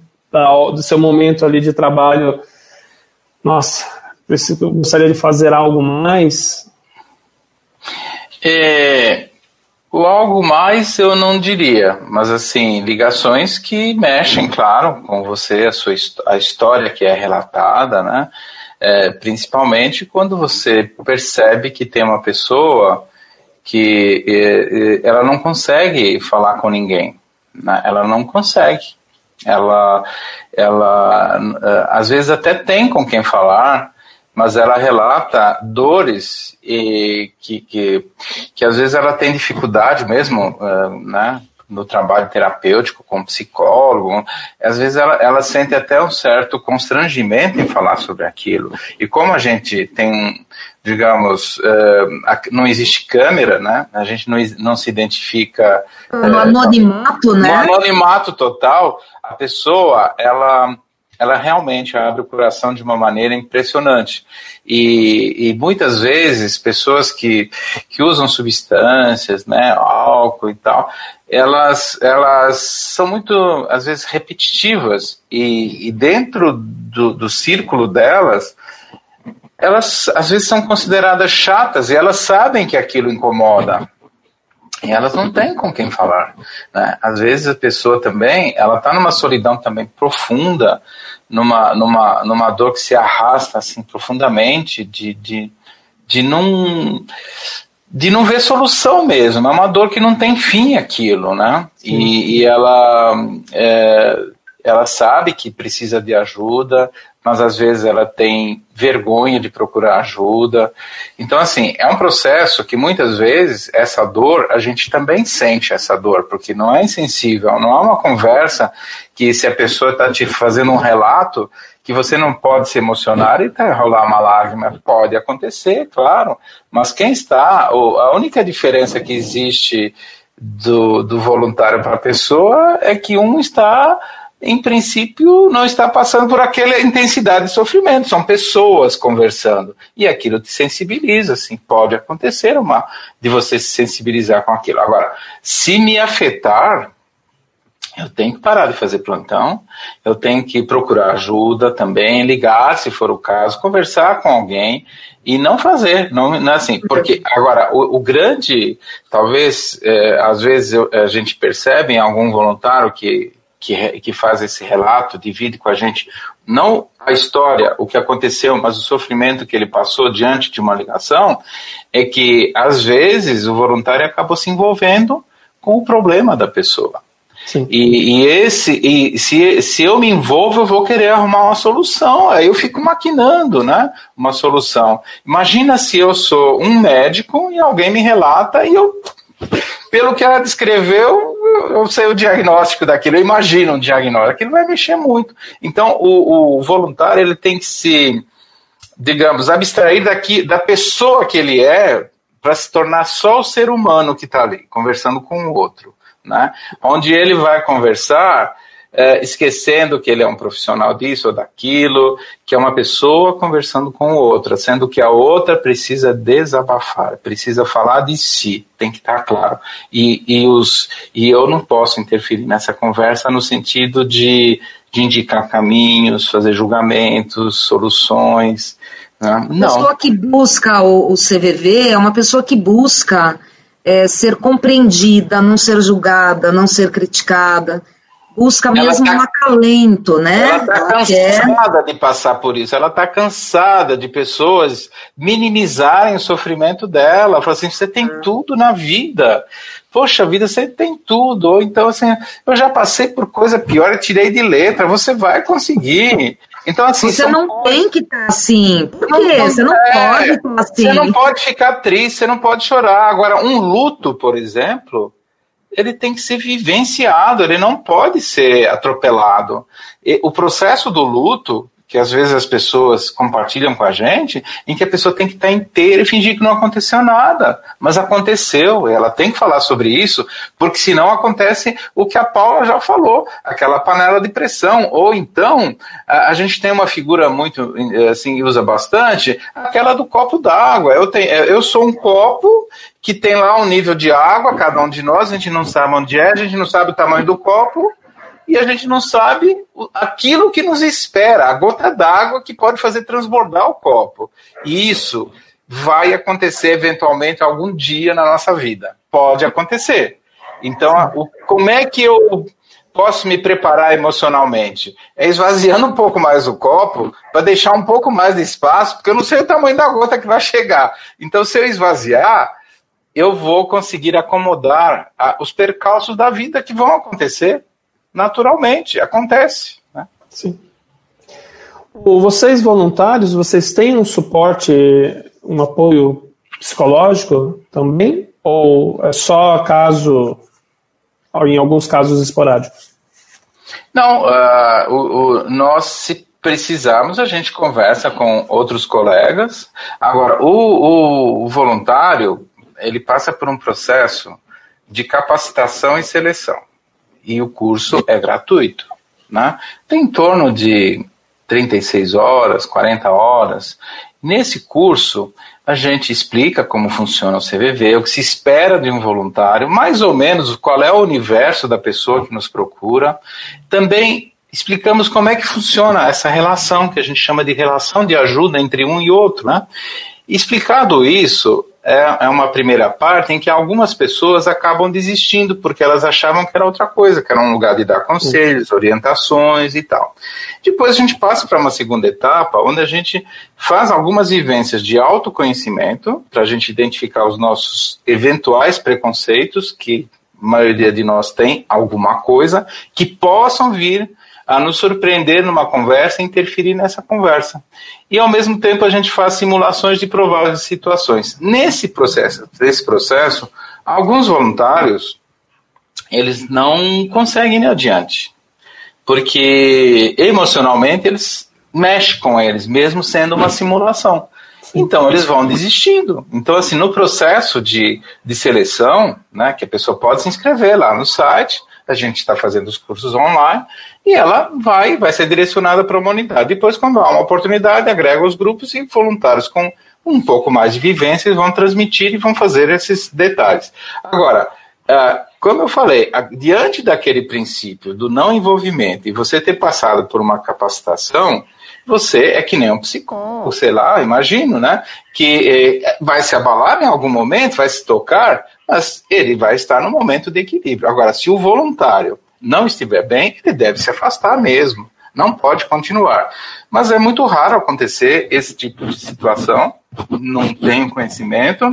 do, seu momento ali de trabalho. Nossa, preciso, gostaria de fazer algo mais. É, mais eu não diria, mas assim, ligações que mexem, claro, com você, a sua a história que é relatada, né? É, principalmente quando você percebe que tem uma pessoa que é, é, ela não consegue falar com ninguém, né? ela não consegue. Ela, ela é, às vezes até tem com quem falar, mas ela relata dores e que, que, que às vezes ela tem dificuldade mesmo, uh, né? no trabalho terapêutico com psicólogo, às vezes ela, ela sente até um certo constrangimento em falar sobre aquilo. E como a gente tem, digamos, uh, não existe câmera, né? A gente não, não se identifica. No uh, anonimato, né? No anonimato total, a pessoa, ela ela realmente abre o coração de uma maneira impressionante. E, e muitas vezes, pessoas que, que usam substâncias, né, álcool e tal, elas, elas são muito, às vezes, repetitivas. E, e dentro do, do círculo delas, elas às vezes são consideradas chatas e elas sabem que aquilo incomoda. E elas não têm com quem falar. Né? Às vezes a pessoa também, ela está numa solidão também profunda, numa, numa, numa dor que se arrasta assim profundamente, de, de, de não de não ver solução mesmo, é uma dor que não tem fim aquilo, né? E, e, ela é, ela sabe que precisa de ajuda, mas às vezes ela tem vergonha de procurar ajuda. Então, assim, é um processo que muitas vezes essa dor, a gente também sente essa dor, porque não é insensível, não há uma conversa que se a pessoa está te fazendo um relato, que você não pode se emocionar e tá, rolar uma lágrima. Pode acontecer, claro, mas quem está, a única diferença que existe do, do voluntário para a pessoa é que um está em princípio, não está passando por aquela intensidade de sofrimento. São pessoas conversando. E aquilo te sensibiliza, assim, pode acontecer uma de você se sensibilizar com aquilo. Agora, se me afetar, eu tenho que parar de fazer plantão, eu tenho que procurar ajuda também, ligar, se for o caso, conversar com alguém e não fazer, não, não é assim, porque agora o, o grande, talvez, é, às vezes eu, a gente percebe em algum voluntário que, que, que faz esse relato, divide com a gente, não a história, o que aconteceu, mas o sofrimento que ele passou diante de uma ligação, é que às vezes o voluntário acabou se envolvendo com o problema da pessoa. E, e, esse, e se, se eu me envolvo, eu vou querer arrumar uma solução. Aí eu fico maquinando, né? Uma solução. Imagina se eu sou um médico e alguém me relata e eu, pelo que ela descreveu, eu sei o diagnóstico daquilo. Eu imagino um diagnóstico. Aquilo vai mexer muito. Então, o, o voluntário ele tem que se, digamos, abstrair daqui da pessoa que ele é para se tornar só o ser humano que está ali, conversando com o outro né? onde ele vai conversar é, esquecendo que ele é um profissional disso ou daquilo, que é uma pessoa conversando com outra, sendo que a outra precisa desabafar, precisa falar de si, tem que estar claro. E, e, os, e eu não posso interferir nessa conversa no sentido de, de indicar caminhos, fazer julgamentos, soluções. Né? Não. A pessoa que busca o, o CVV é uma pessoa que busca é, ser compreendida, não ser julgada, não ser criticada. Busca mesmo tá, um acalento, né? Ela está cansada quer... de passar por isso, ela está cansada de pessoas minimizarem o sofrimento dela. Fala assim: você tem é. tudo na vida. Poxa vida, você tem tudo. Ou então, assim, eu já passei por coisa pior, eu tirei de letra, você vai conseguir. Então, assim. Você não pode... tem que estar tá assim. Por quê? Não, você não é, pode estar assim. Você não pode ficar triste, você não pode chorar. Agora, um luto, por exemplo, ele tem que ser vivenciado, ele não pode ser atropelado. E o processo do luto, que às vezes as pessoas compartilham com a gente, em que a pessoa tem que estar inteira e fingir que não aconteceu nada. Mas aconteceu, ela tem que falar sobre isso, porque senão acontece o que a Paula já falou, aquela panela de pressão. Ou então, a, a gente tem uma figura muito, assim, usa bastante, aquela do copo d'água. Eu, tenho, eu sou um copo que tem lá um nível de água, cada um de nós, a gente não sabe onde é, a gente não sabe o tamanho do copo, e a gente não sabe aquilo que nos espera, a gota d'água que pode fazer transbordar o copo. E isso vai acontecer eventualmente algum dia na nossa vida. Pode acontecer. Então, como é que eu posso me preparar emocionalmente? É esvaziando um pouco mais o copo para deixar um pouco mais de espaço, porque eu não sei o tamanho da gota que vai chegar. Então, se eu esvaziar, eu vou conseguir acomodar os percalços da vida que vão acontecer naturalmente, acontece. Né? Sim. Vocês voluntários, vocês têm um suporte, um apoio psicológico também? Ou é só caso, em alguns casos esporádicos? Não, uh, o, o, nós se precisarmos, a gente conversa com outros colegas. Agora, o, o voluntário, ele passa por um processo de capacitação e seleção e o curso é gratuito. Né? Tem em torno de 36 horas, 40 horas. Nesse curso, a gente explica como funciona o CVV, o que se espera de um voluntário, mais ou menos qual é o universo da pessoa que nos procura. Também explicamos como é que funciona essa relação, que a gente chama de relação de ajuda entre um e outro. Né? Explicado isso, é, é uma primeira parte em que algumas pessoas acabam desistindo porque elas achavam que era outra coisa, que era um lugar de dar conselhos, orientações e tal. Depois a gente passa para uma segunda etapa, onde a gente faz algumas vivências de autoconhecimento, para a gente identificar os nossos eventuais preconceitos, que a maioria de nós tem alguma coisa, que possam vir a nos surpreender numa conversa e interferir nessa conversa. E ao mesmo tempo a gente faz simulações de prováveis situações. Nesse processo, nesse processo, alguns voluntários eles não conseguem ir adiante, porque emocionalmente eles mexem com eles, mesmo sendo uma simulação. Então eles vão desistindo. Então, assim, no processo de, de seleção, né, que a pessoa pode se inscrever lá no site, a gente está fazendo os cursos online e ela vai, vai ser direcionada para uma unidade. Depois, quando há uma oportunidade, agrega os grupos e voluntários com um pouco mais de vivência vão transmitir e vão fazer esses detalhes. Agora, uh, como eu falei, diante daquele princípio do não envolvimento e você ter passado por uma capacitação, você é que nem um psicólogo, sei lá, imagino, né? Que eh, vai se abalar em algum momento, vai se tocar, mas ele vai estar no momento de equilíbrio. Agora, se o voluntário não estiver bem, ele deve se afastar mesmo. Não pode continuar. Mas é muito raro acontecer esse tipo de situação. Não tenho conhecimento.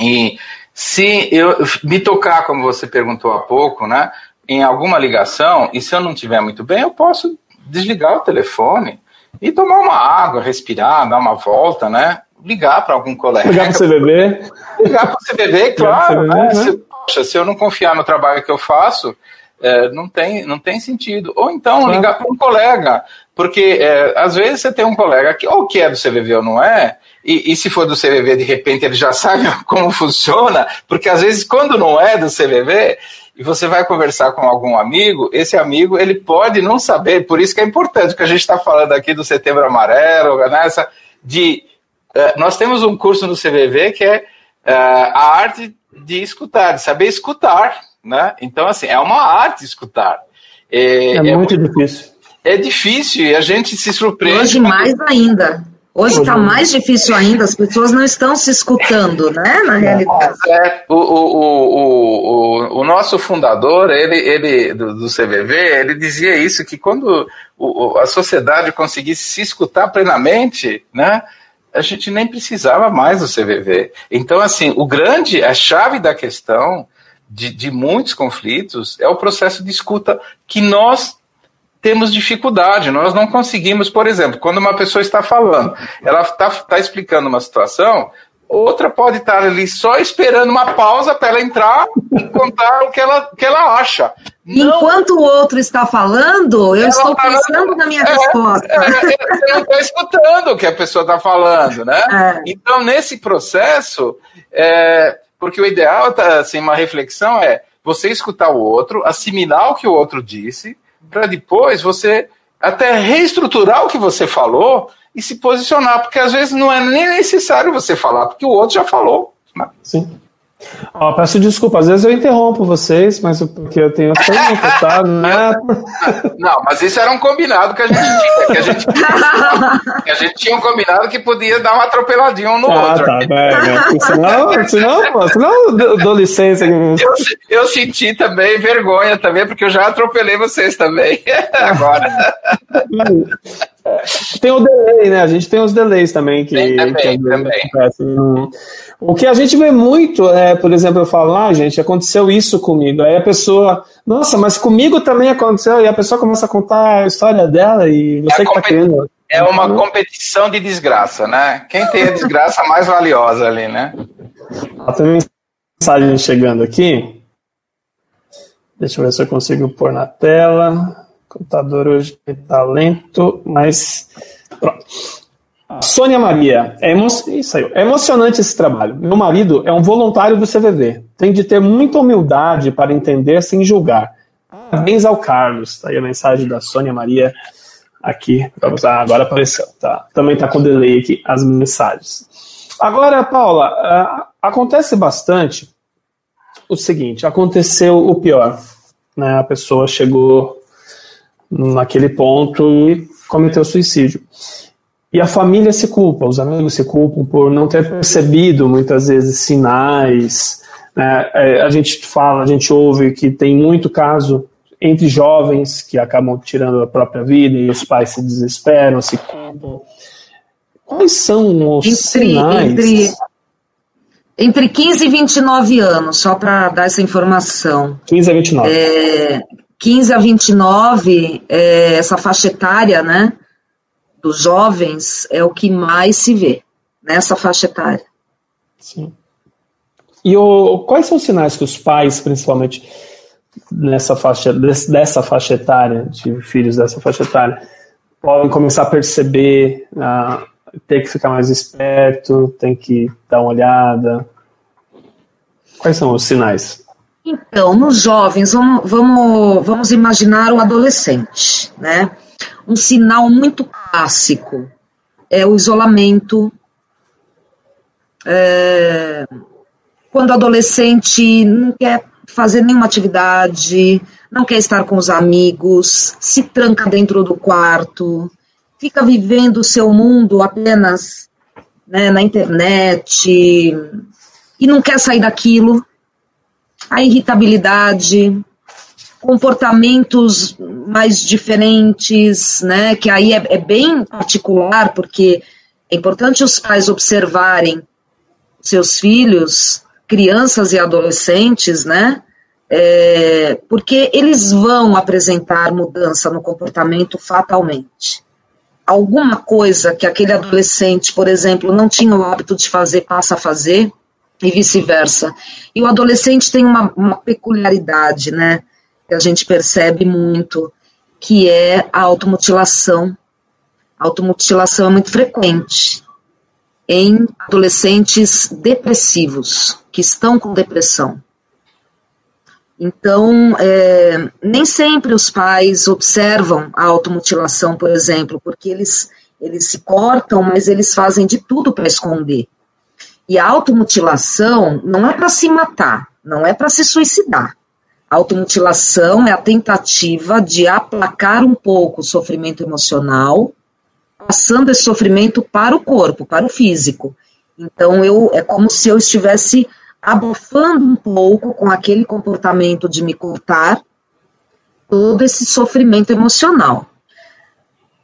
E se eu me tocar, como você perguntou há pouco, né, em alguma ligação, e se eu não estiver muito bem, eu posso desligar o telefone e tomar uma água, respirar, dar uma volta, né? Ligar para algum colega. Ligar para o CBB. Ligar para o CBB, claro. CBB, né? né? Se, poxa, se eu não confiar no trabalho que eu faço, é, não, tem, não tem sentido. Ou então ligar para um colega, porque é, às vezes você tem um colega que ou que é do CVV ou não é, e, e, se for do CVV, de repente ele já sabe como funciona, porque às vezes quando não é do CVV, e você vai conversar com algum amigo, esse amigo ele pode não saber, por isso que é importante que a gente está falando aqui do Setembro Amarelo, nessa né, de uh, nós temos um curso no CVV que é uh, a arte de escutar, de saber escutar, né? Então assim é uma arte escutar. É, é muito, muito difícil. É difícil e a gente se surpreende. Hoje mais ainda. Hoje está mais difícil ainda, as pessoas não estão se escutando, né, na realidade. É, o, o, o, o, nosso fundador, ele, ele do, do CVV, ele dizia isso, que quando o, a sociedade conseguisse se escutar plenamente, né, a gente nem precisava mais do CVV. Então, assim, o grande, a chave da questão de, de muitos conflitos é o processo de escuta que nós temos dificuldade, nós não conseguimos, por exemplo, quando uma pessoa está falando, ela está tá explicando uma situação, outra pode estar ali só esperando uma pausa para ela entrar e contar o que ela, que ela acha. Não, Enquanto o outro está falando, eu estou tá pensando na minha é, resposta. É, é, você não está escutando o que a pessoa está falando, né? É. Então, nesse processo, é, porque o ideal, tá, assim, uma reflexão é você escutar o outro, assimilar o que o outro disse, para depois você até reestruturar o que você falou e se posicionar, porque às vezes não é nem necessário você falar, porque o outro já falou. Né? Sim. Ó, peço desculpa, às vezes eu interrompo vocês, mas porque eu tenho as perguntas, tá? Não, é... não, mas isso era um combinado que a gente tinha, que a gente, que a gente tinha um combinado que podia dar uma atropeladinha um no ah, outro. Tá, bem, senão, senão, senão eu dou licença. Eu, eu senti também vergonha também, porque eu já atropelei vocês também, agora. Tem o delay, né? A gente tem os delays também. Que, tem também, que também. O que a gente vê muito é, por exemplo, eu falo, ah, gente, aconteceu isso comigo. Aí a pessoa, nossa, mas comigo também aconteceu. E a pessoa começa a contar a história dela e você é que tá querendo. É uma competição de desgraça, né? Quem tem a desgraça mais valiosa ali, né? Tem mensagem chegando aqui. Deixa eu ver se eu consigo pôr na tela. Computador hoje está lento, mas pronto. Sônia Maria, é, emo... Isso aí, é emocionante esse trabalho. Meu marido é um voluntário do CVV. Tem de ter muita humildade para entender sem julgar. Parabéns ao Carlos. Tá aí a mensagem da Sônia Maria aqui. Vamos lá, agora apareceu. Tá. Também está com delay aqui as mensagens. Agora, Paula, uh, acontece bastante o seguinte: aconteceu o pior. Né? A pessoa chegou naquele ponto e cometeu suicídio. E a família se culpa, os amigos se culpam por não ter percebido muitas vezes sinais. Né? É, a gente fala, a gente ouve que tem muito caso entre jovens que acabam tirando a própria vida e os pais se desesperam, se culpam. Quais são os entre, sinais? Entre, entre 15 e 29 anos, só para dar essa informação. 15 a 29. É, 15 a 29, é, essa faixa etária, né? dos jovens é o que mais se vê nessa faixa etária. Sim. E o, quais são os sinais que os pais, principalmente nessa faixa, dessa faixa etária, de filhos dessa faixa etária, podem começar a perceber, a ter que ficar mais esperto, tem que dar uma olhada? Quais são os sinais? Então, nos jovens, vamos, vamos, vamos imaginar o adolescente, né? um sinal muito clássico é o isolamento. É, quando o adolescente não quer fazer nenhuma atividade, não quer estar com os amigos, se tranca dentro do quarto, fica vivendo o seu mundo apenas né, na internet e não quer sair daquilo. A irritabilidade, comportamentos mais diferentes, né, que aí é, é bem particular, porque é importante os pais observarem seus filhos, crianças e adolescentes, né? É, porque eles vão apresentar mudança no comportamento fatalmente. Alguma coisa que aquele adolescente, por exemplo, não tinha o hábito de fazer, passa a fazer, e vice-versa. E o adolescente tem uma, uma peculiaridade, né? Que a gente percebe muito, que é a automutilação. A automutilação é muito frequente em adolescentes depressivos, que estão com depressão. Então, é, nem sempre os pais observam a automutilação, por exemplo, porque eles, eles se cortam, mas eles fazem de tudo para esconder. E a automutilação não é para se matar, não é para se suicidar. A automutilação é a tentativa de aplacar um pouco o sofrimento emocional passando esse sofrimento para o corpo, para o físico. Então eu é como se eu estivesse abafando um pouco com aquele comportamento de me cortar todo esse sofrimento emocional.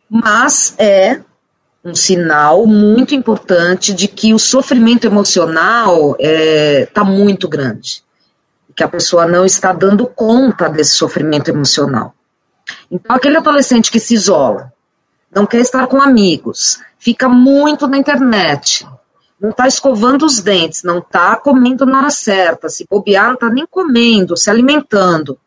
Mas é um sinal muito importante de que o sofrimento emocional está é, tá muito grande, que a pessoa não está dando conta desse sofrimento emocional. Então, aquele adolescente que se isola, não quer estar com amigos, fica muito na internet, não está escovando os dentes, não está comendo na hora certa, se bobear, não está nem comendo, se alimentando.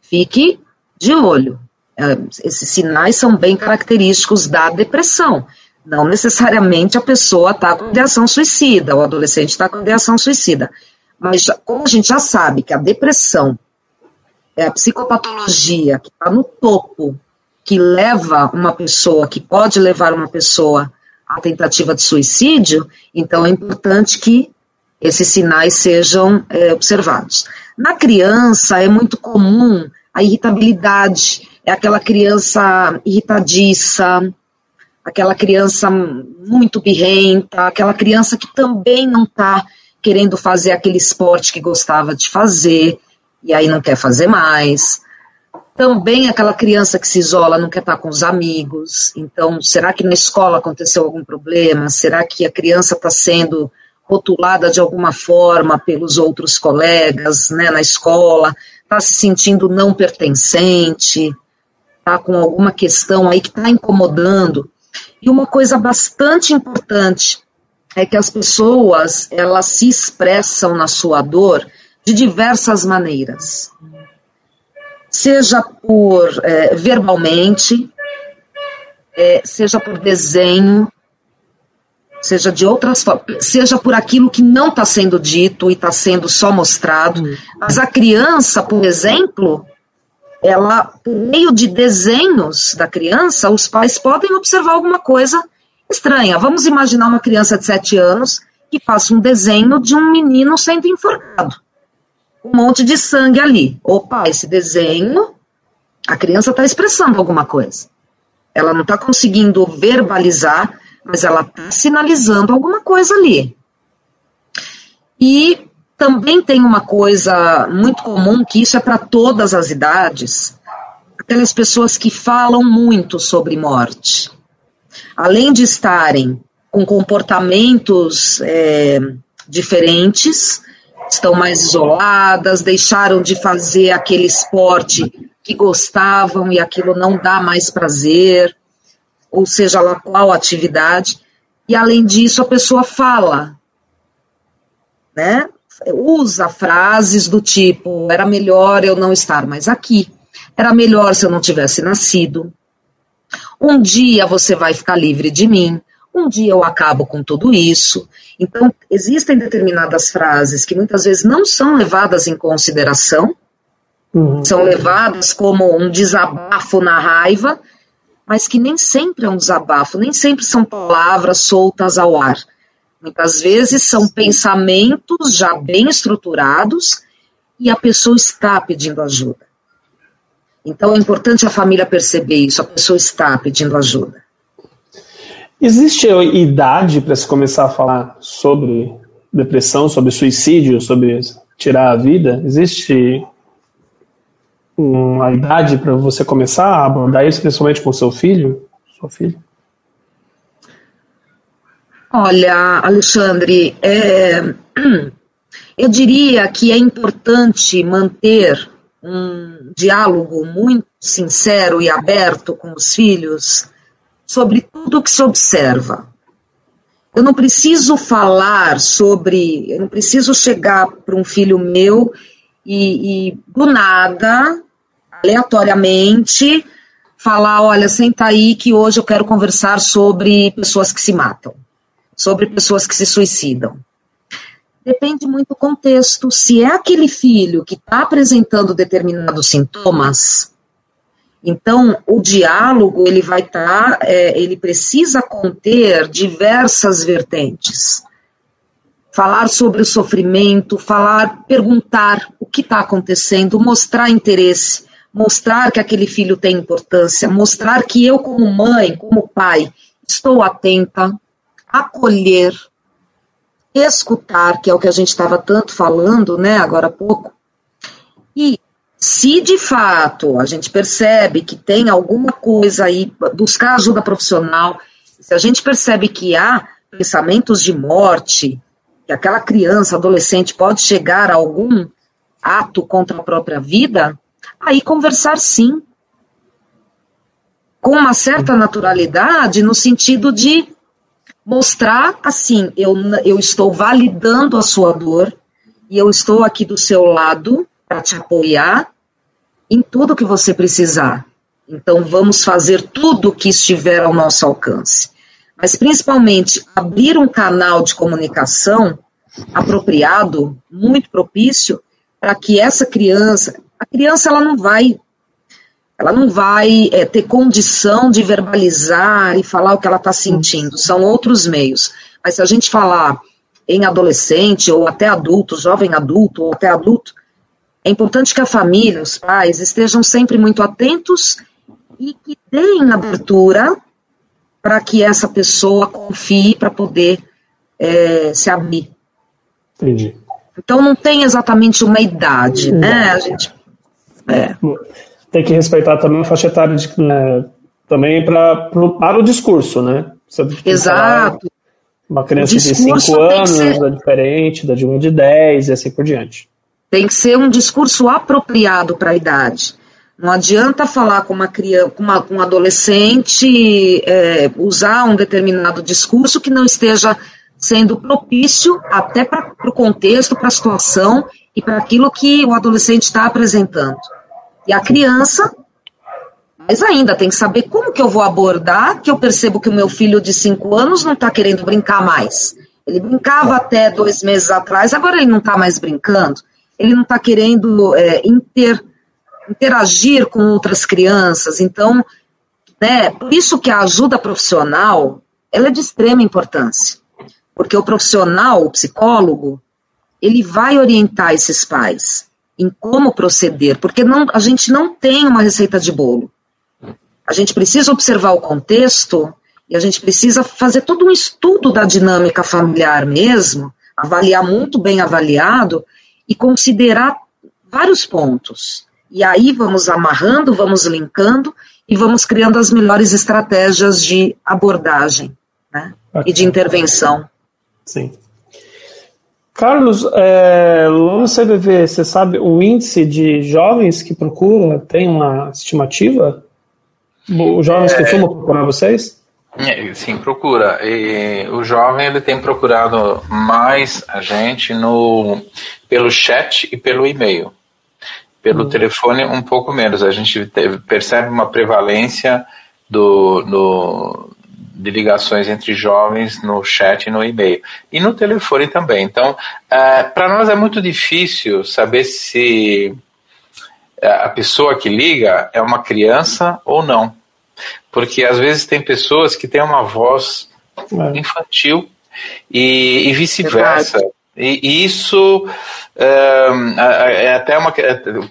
Fique de olho. É, esses sinais são bem característicos da depressão. Não necessariamente a pessoa está com ideação suicida, o adolescente está com ideação suicida. Mas como a gente já sabe que a depressão é a psicopatologia que está no topo que leva uma pessoa, que pode levar uma pessoa à tentativa de suicídio, então é importante que esses sinais sejam é, observados. Na criança é muito comum a irritabilidade, é aquela criança irritadiça, aquela criança muito birrenta, aquela criança que também não está querendo fazer aquele esporte que gostava de fazer, e aí não quer fazer mais. Também aquela criança que se isola não quer estar com os amigos. Então, será que na escola aconteceu algum problema? Será que a criança está sendo rotulada de alguma forma pelos outros colegas né, na escola? Está se sentindo não pertencente? Está com alguma questão aí que está incomodando? E uma coisa bastante importante é que as pessoas elas se expressam na sua dor de diversas maneiras seja por é, verbalmente, é, seja por desenho, seja de outras formas, seja por aquilo que não está sendo dito e está sendo só mostrado. Uhum. Mas a criança, por exemplo, ela, por meio de desenhos da criança, os pais podem observar alguma coisa estranha. Vamos imaginar uma criança de 7 anos que faça um desenho de um menino sendo enforcado um monte de sangue ali. Opa, esse desenho, a criança está expressando alguma coisa. Ela não está conseguindo verbalizar, mas ela está sinalizando alguma coisa ali. E também tem uma coisa muito comum, que isso é para todas as idades, aquelas pessoas que falam muito sobre morte. Além de estarem com comportamentos é, diferentes, estão mais isoladas, deixaram de fazer aquele esporte que gostavam e aquilo não dá mais prazer, ou seja lá qual atividade. E além disso, a pessoa fala, né? Usa frases do tipo: era melhor eu não estar mais aqui, era melhor se eu não tivesse nascido. Um dia você vai ficar livre de mim, um dia eu acabo com tudo isso. Então, existem determinadas frases que muitas vezes não são levadas em consideração, uhum. são levadas como um desabafo na raiva, mas que nem sempre é um desabafo, nem sempre são palavras soltas ao ar. Muitas vezes são pensamentos já bem estruturados e a pessoa está pedindo ajuda. Então é importante a família perceber isso, a pessoa está pedindo ajuda. Existe idade para se começar a falar sobre depressão, sobre suicídio, sobre tirar a vida? Existe uma idade para você começar a abordar isso, principalmente com seu filho, sua filha? Olha, Alexandre, é, eu diria que é importante manter um diálogo muito sincero e aberto com os filhos sobre tudo o que se observa. Eu não preciso falar sobre, eu não preciso chegar para um filho meu e, e, do nada, aleatoriamente, falar: olha, senta aí que hoje eu quero conversar sobre pessoas que se matam, sobre pessoas que se suicidam. Depende muito do contexto. Se é aquele filho que está apresentando determinados sintomas, então, o diálogo ele vai estar, tá, é, ele precisa conter diversas vertentes. Falar sobre o sofrimento, falar, perguntar o que está acontecendo, mostrar interesse, mostrar que aquele filho tem importância, mostrar que eu, como mãe, como pai, estou atenta, acolher, escutar, que é o que a gente estava tanto falando, né, agora há pouco, e se de fato a gente percebe que tem alguma coisa aí, buscar ajuda profissional, se a gente percebe que há pensamentos de morte, que aquela criança, adolescente pode chegar a algum ato contra a própria vida, aí conversar sim. Com uma certa naturalidade, no sentido de mostrar assim: eu, eu estou validando a sua dor e eu estou aqui do seu lado para te apoiar em tudo que você precisar. Então, vamos fazer tudo o que estiver ao nosso alcance. Mas, principalmente, abrir um canal de comunicação apropriado, muito propício, para que essa criança, a criança ela não vai, ela não vai é, ter condição de verbalizar e falar o que ela está sentindo. São outros meios. Mas se a gente falar em adolescente ou até adulto, jovem adulto ou até adulto, é importante que a família, os pais, estejam sempre muito atentos e que deem abertura para que essa pessoa confie para poder é, se abrir. Entendi. Então não tem exatamente uma idade, não. né? A gente é. Tem que respeitar também a faixa etária de, né, também pra, pro, para o discurso, né? Exato. Uma criança de 5 anos ser... é diferente da de um de 10 e assim por diante. Tem que ser um discurso apropriado para a idade. Não adianta falar com uma criança, com, uma, com um adolescente, é, usar um determinado discurso que não esteja sendo propício até para o contexto, para a situação e para aquilo que o adolescente está apresentando. E a criança, mas ainda tem que saber como que eu vou abordar, que eu percebo que o meu filho de 5 anos não está querendo brincar mais. Ele brincava até dois meses atrás, agora ele não está mais brincando ele não está querendo é, inter, interagir com outras crianças. Então, né, por isso que a ajuda profissional ela é de extrema importância. Porque o profissional, o psicólogo, ele vai orientar esses pais em como proceder, porque não, a gente não tem uma receita de bolo. A gente precisa observar o contexto e a gente precisa fazer todo um estudo da dinâmica familiar mesmo, avaliar muito bem avaliado, e considerar vários pontos. E aí vamos amarrando, vamos linkando e vamos criando as melhores estratégias de abordagem né, e de intervenção. Sim. Carlos, é, lá no CVV, você sabe o índice de jovens que procuram, tem uma estimativa? Os jovens é, costumam procurar vocês? É, sim, procura. E o jovem ele tem procurado mais a gente no pelo chat e pelo e-mail. Pelo uhum. telefone, um pouco menos. A gente teve, percebe uma prevalência do, do, de ligações entre jovens no chat e no e-mail. E no telefone também. Então, é, para nós é muito difícil saber se é, a pessoa que liga é uma criança ou não. Porque às vezes tem pessoas que têm uma voz é. infantil e, e vice-versa. E isso é, é até uma.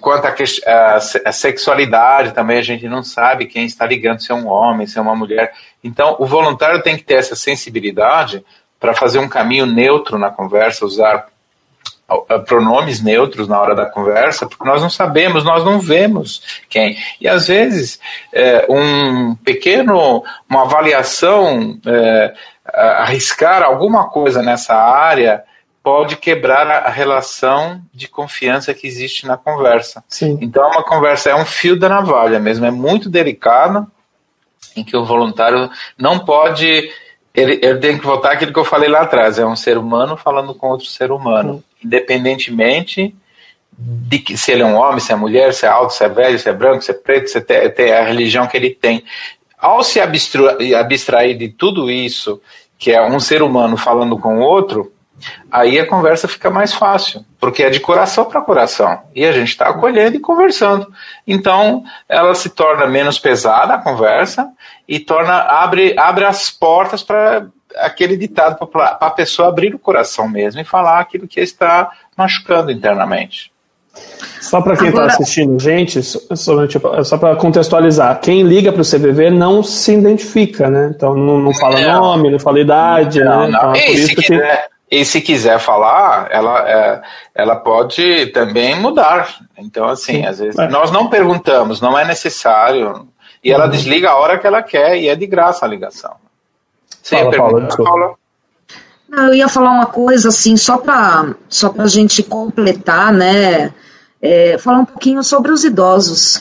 Quanto à sexualidade também, a gente não sabe quem está ligando, se é um homem, se é uma mulher. Então, o voluntário tem que ter essa sensibilidade para fazer um caminho neutro na conversa, usar pronomes neutros na hora da conversa, porque nós não sabemos, nós não vemos quem. E às vezes, é, um pequeno, uma avaliação, é, arriscar alguma coisa nessa área pode quebrar a relação de confiança que existe na conversa. Sim. Então, uma conversa é um fio da navalha mesmo, é muito delicado, em que o voluntário não pode. Ele, ele tem que voltar aquilo que eu falei lá atrás: é um ser humano falando com outro ser humano, independentemente de que, se ele é um homem, se é mulher, se é alto, se é velho, se é branco, se é preto, se é, tem a religião que ele tem. Ao se abstrair de tudo isso, que é um ser humano falando com o outro, aí a conversa fica mais fácil, porque é de coração para coração. E a gente está acolhendo e conversando. Então, ela se torna menos pesada a conversa e torna abre, abre as portas para aquele ditado para a pessoa abrir o coração mesmo e falar aquilo que está machucando internamente. Só para quem está assistindo, gente, só, tipo, só para contextualizar, quem liga para o CVV não se identifica, né? Então não, não fala não. nome, não fala idade, não, né? Não. Então, é e, se quiser, que... e se quiser falar, ela, é, ela pode também mudar. Então, assim, Sim. às vezes é. nós não perguntamos, não é necessário. E ela uhum. desliga a hora que ela quer e é de graça a ligação. Sim, fala, Paula, Paula. Não, eu ia falar uma coisa assim, só para só a gente completar, né? é, falar um pouquinho sobre os idosos.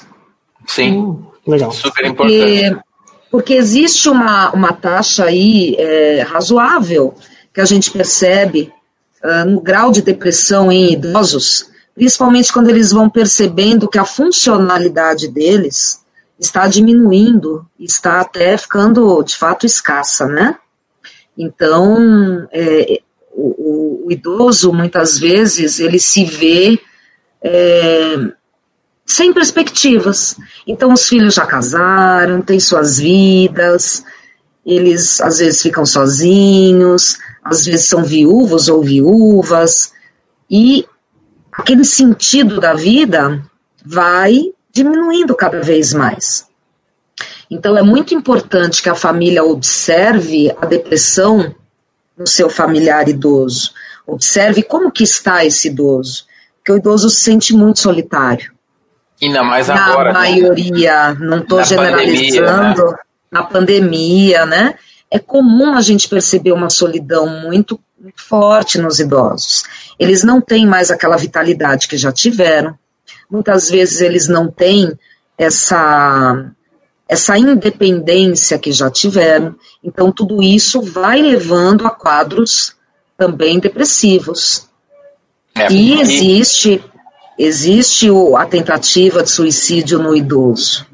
Sim, hum, legal. Super importante. Porque, porque existe uma, uma taxa aí é, razoável que a gente percebe uh, no grau de depressão em idosos, principalmente quando eles vão percebendo que a funcionalidade deles está diminuindo, está até ficando de fato escassa, né? Então, é, o, o, idoso muitas vezes ele se vê é, sem perspectivas. Então, os filhos já casaram, têm suas vidas, eles às vezes ficam sozinhos, às vezes são viúvos ou viúvas, e aquele sentido da vida vai diminuindo cada vez mais. Então, é muito importante que a família observe a depressão no seu familiar idoso. Observe como que está esse idoso porque o idoso se sente muito solitário. Ainda mais na agora. Na né? maioria, não estou generalizando, pandemia, né? na pandemia, né? É comum a gente perceber uma solidão muito, muito forte nos idosos. Eles não têm mais aquela vitalidade que já tiveram. Muitas vezes eles não têm essa essa independência que já tiveram. Então, tudo isso vai levando a quadros também depressivos. É, e existe, existe a tentativa de suicídio no idoso.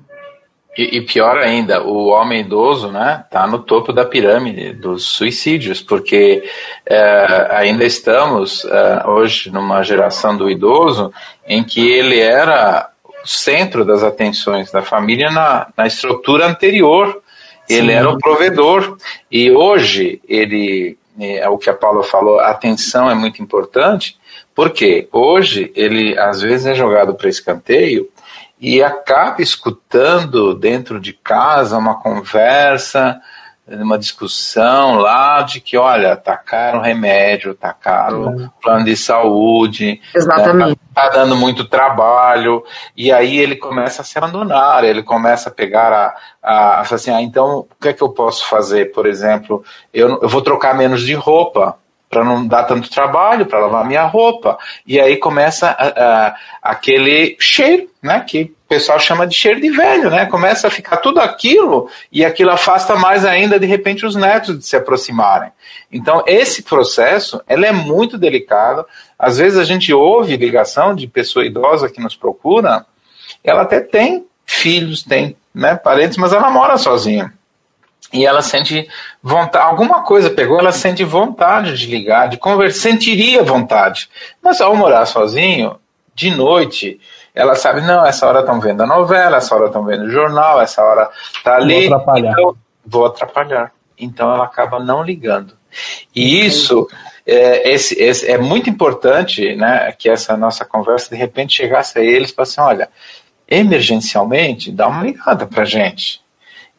E, e, pior ainda, o homem idoso né, está no topo da pirâmide dos suicídios, porque é, ainda estamos é, hoje numa geração do idoso em que ele era o centro das atenções da família na, na estrutura anterior. Ele Sim. era o provedor. E hoje, ele, é, é o que a Paula falou, a atenção é muito importante, porque hoje ele às vezes é jogado para escanteio e acaba escutando dentro de casa uma conversa, uma discussão lá de que, olha, tá caro o remédio, tá caro o plano de saúde, Exatamente. Né, tá, tá, dando muito trabalho, e aí ele começa a se abandonar, ele começa a pegar a, a, a assim, ah, então o que é que eu posso fazer? Por exemplo, eu, eu vou trocar menos de roupa, para não dar tanto trabalho, para lavar minha roupa. E aí começa aquele cheiro, né, que o pessoal chama de cheiro de velho, né? Começa a ficar tudo aquilo e aquilo afasta mais ainda de repente os netos de se aproximarem. Então esse processo, ele é muito delicado. Às vezes a gente ouve ligação de pessoa idosa que nos procura, ela até tem filhos, tem né, parentes, mas ela mora sozinha e ela sente vontade, alguma coisa pegou, ela sente vontade de ligar, de conversar, sentiria vontade. Mas ao morar sozinho, de noite, ela sabe, não, essa hora estão vendo a novela, essa hora estão vendo o jornal, essa hora está ali. Vou atrapalhar. Então, vou atrapalhar. Então ela acaba não ligando. E isso é, esse, esse, é muito importante né, que essa nossa conversa de repente chegasse a eles e falasse: olha, emergencialmente, dá uma ligada para gente.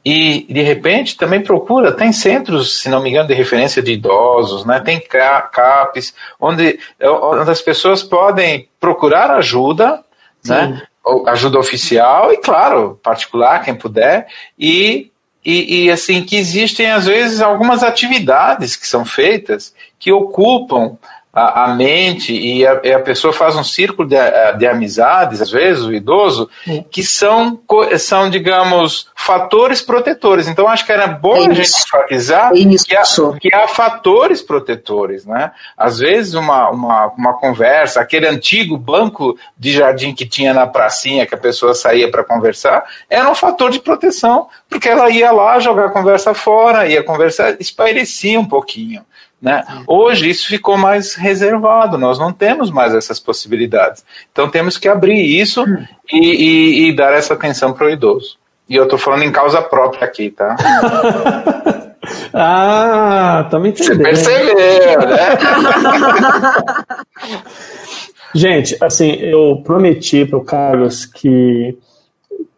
E, de repente, também procura, tem centros, se não me engano, de referência de idosos, né? tem CAPs, onde, onde as pessoas podem procurar ajuda, né? ajuda oficial e, claro, particular, quem puder, e, e, e, assim, que existem, às vezes, algumas atividades que são feitas que ocupam a, a mente e a, e a, pessoa faz um círculo de, de, amizades, às vezes, o idoso, que são, são, digamos, fatores protetores. Então, acho que era bom é a gente enfatizar que há, que há, fatores protetores. Né? Às vezes, uma, uma, uma conversa, aquele antigo banco de jardim que tinha na pracinha, que a pessoa saía para conversar, era um fator de proteção, porque ela ia lá jogar a conversa fora, ia conversar, espairecia um pouquinho. Né? Hoje isso ficou mais reservado, nós não temos mais essas possibilidades. Então temos que abrir isso e, e, e dar essa atenção para o idoso. E eu estou falando em causa própria aqui, tá? ah, também Você percebeu, né? Gente, assim, eu prometi para o Carlos que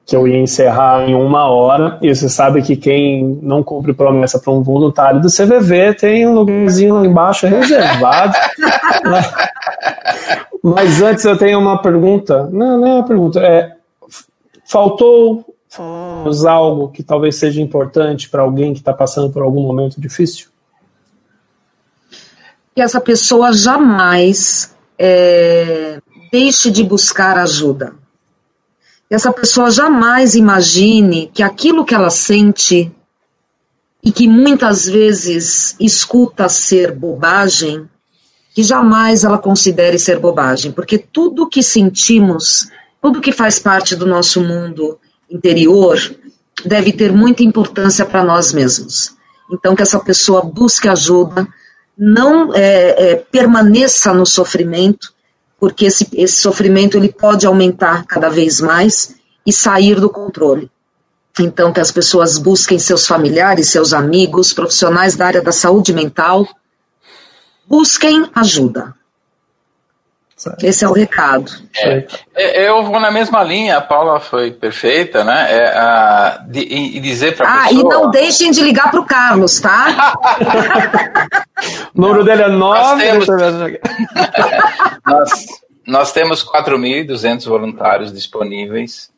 que eu ia encerrar em uma hora, e você sabe que quem não cumpre promessa para um voluntário do CVV tem um lugarzinho lá embaixo reservado. Mas antes eu tenho uma pergunta. Não, não é uma pergunta. É, faltou falarmos algo que talvez seja importante para alguém que está passando por algum momento difícil? Que essa pessoa jamais é, deixe de buscar ajuda essa pessoa jamais imagine que aquilo que ela sente e que muitas vezes escuta ser bobagem, que jamais ela considere ser bobagem, porque tudo que sentimos, tudo que faz parte do nosso mundo interior, deve ter muita importância para nós mesmos. Então, que essa pessoa busque ajuda, não é, é, permaneça no sofrimento, porque esse, esse sofrimento ele pode aumentar cada vez mais e sair do controle. Então, que as pessoas busquem seus familiares, seus amigos, profissionais da área da saúde mental, busquem ajuda. Esse é o recado. É, é, eu vou na mesma linha, a Paula foi perfeita, né? É, a, de, e dizer para Ah, pessoa... e não deixem de ligar para o Carlos, tá? o número dele é 9. Nós temos, nós, nós temos 4.200 voluntários disponíveis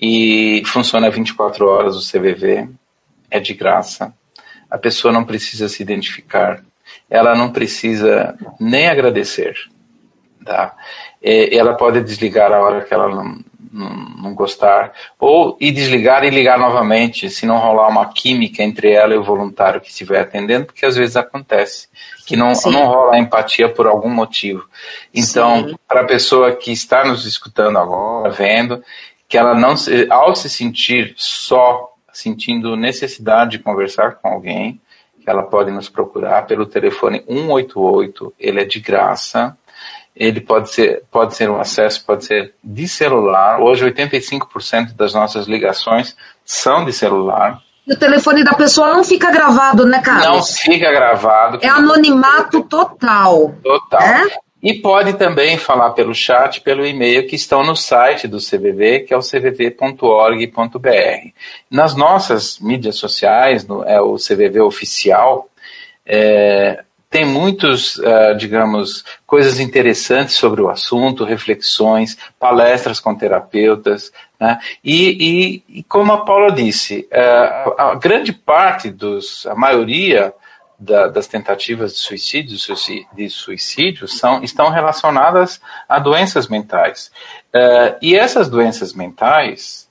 e funciona 24 horas o CVV, é de graça. A pessoa não precisa se identificar, ela não precisa nem agradecer Tá? É, ela pode desligar a hora que ela não, não, não, gostar, ou e desligar e ligar novamente, se não rolar uma química entre ela e o voluntário que estiver atendendo, porque às vezes acontece, que não, não rola empatia por algum motivo. Então, para a pessoa que está nos escutando agora, vendo, que ela não, se, ao se sentir só, sentindo necessidade de conversar com alguém, que ela pode nos procurar pelo telefone 188, ele é de graça, ele pode ser, pode ser um acesso, pode ser de celular. Hoje, 85% das nossas ligações são de celular. E o telefone da pessoa não fica gravado, né, Carlos? Não fica gravado. É anonimato total. Total. É? E pode também falar pelo chat, pelo e-mail que estão no site do CVV, que é o cvv.org.br. Nas nossas mídias sociais, no, é o CVV oficial, é, tem muitos, uh, digamos, coisas interessantes sobre o assunto, reflexões, palestras com terapeutas, né? e, e, e, como a Paula disse, uh, a grande parte dos, a maioria da, das tentativas de suicídio, de suicídio são, estão relacionadas a doenças mentais. Uh, e essas doenças mentais,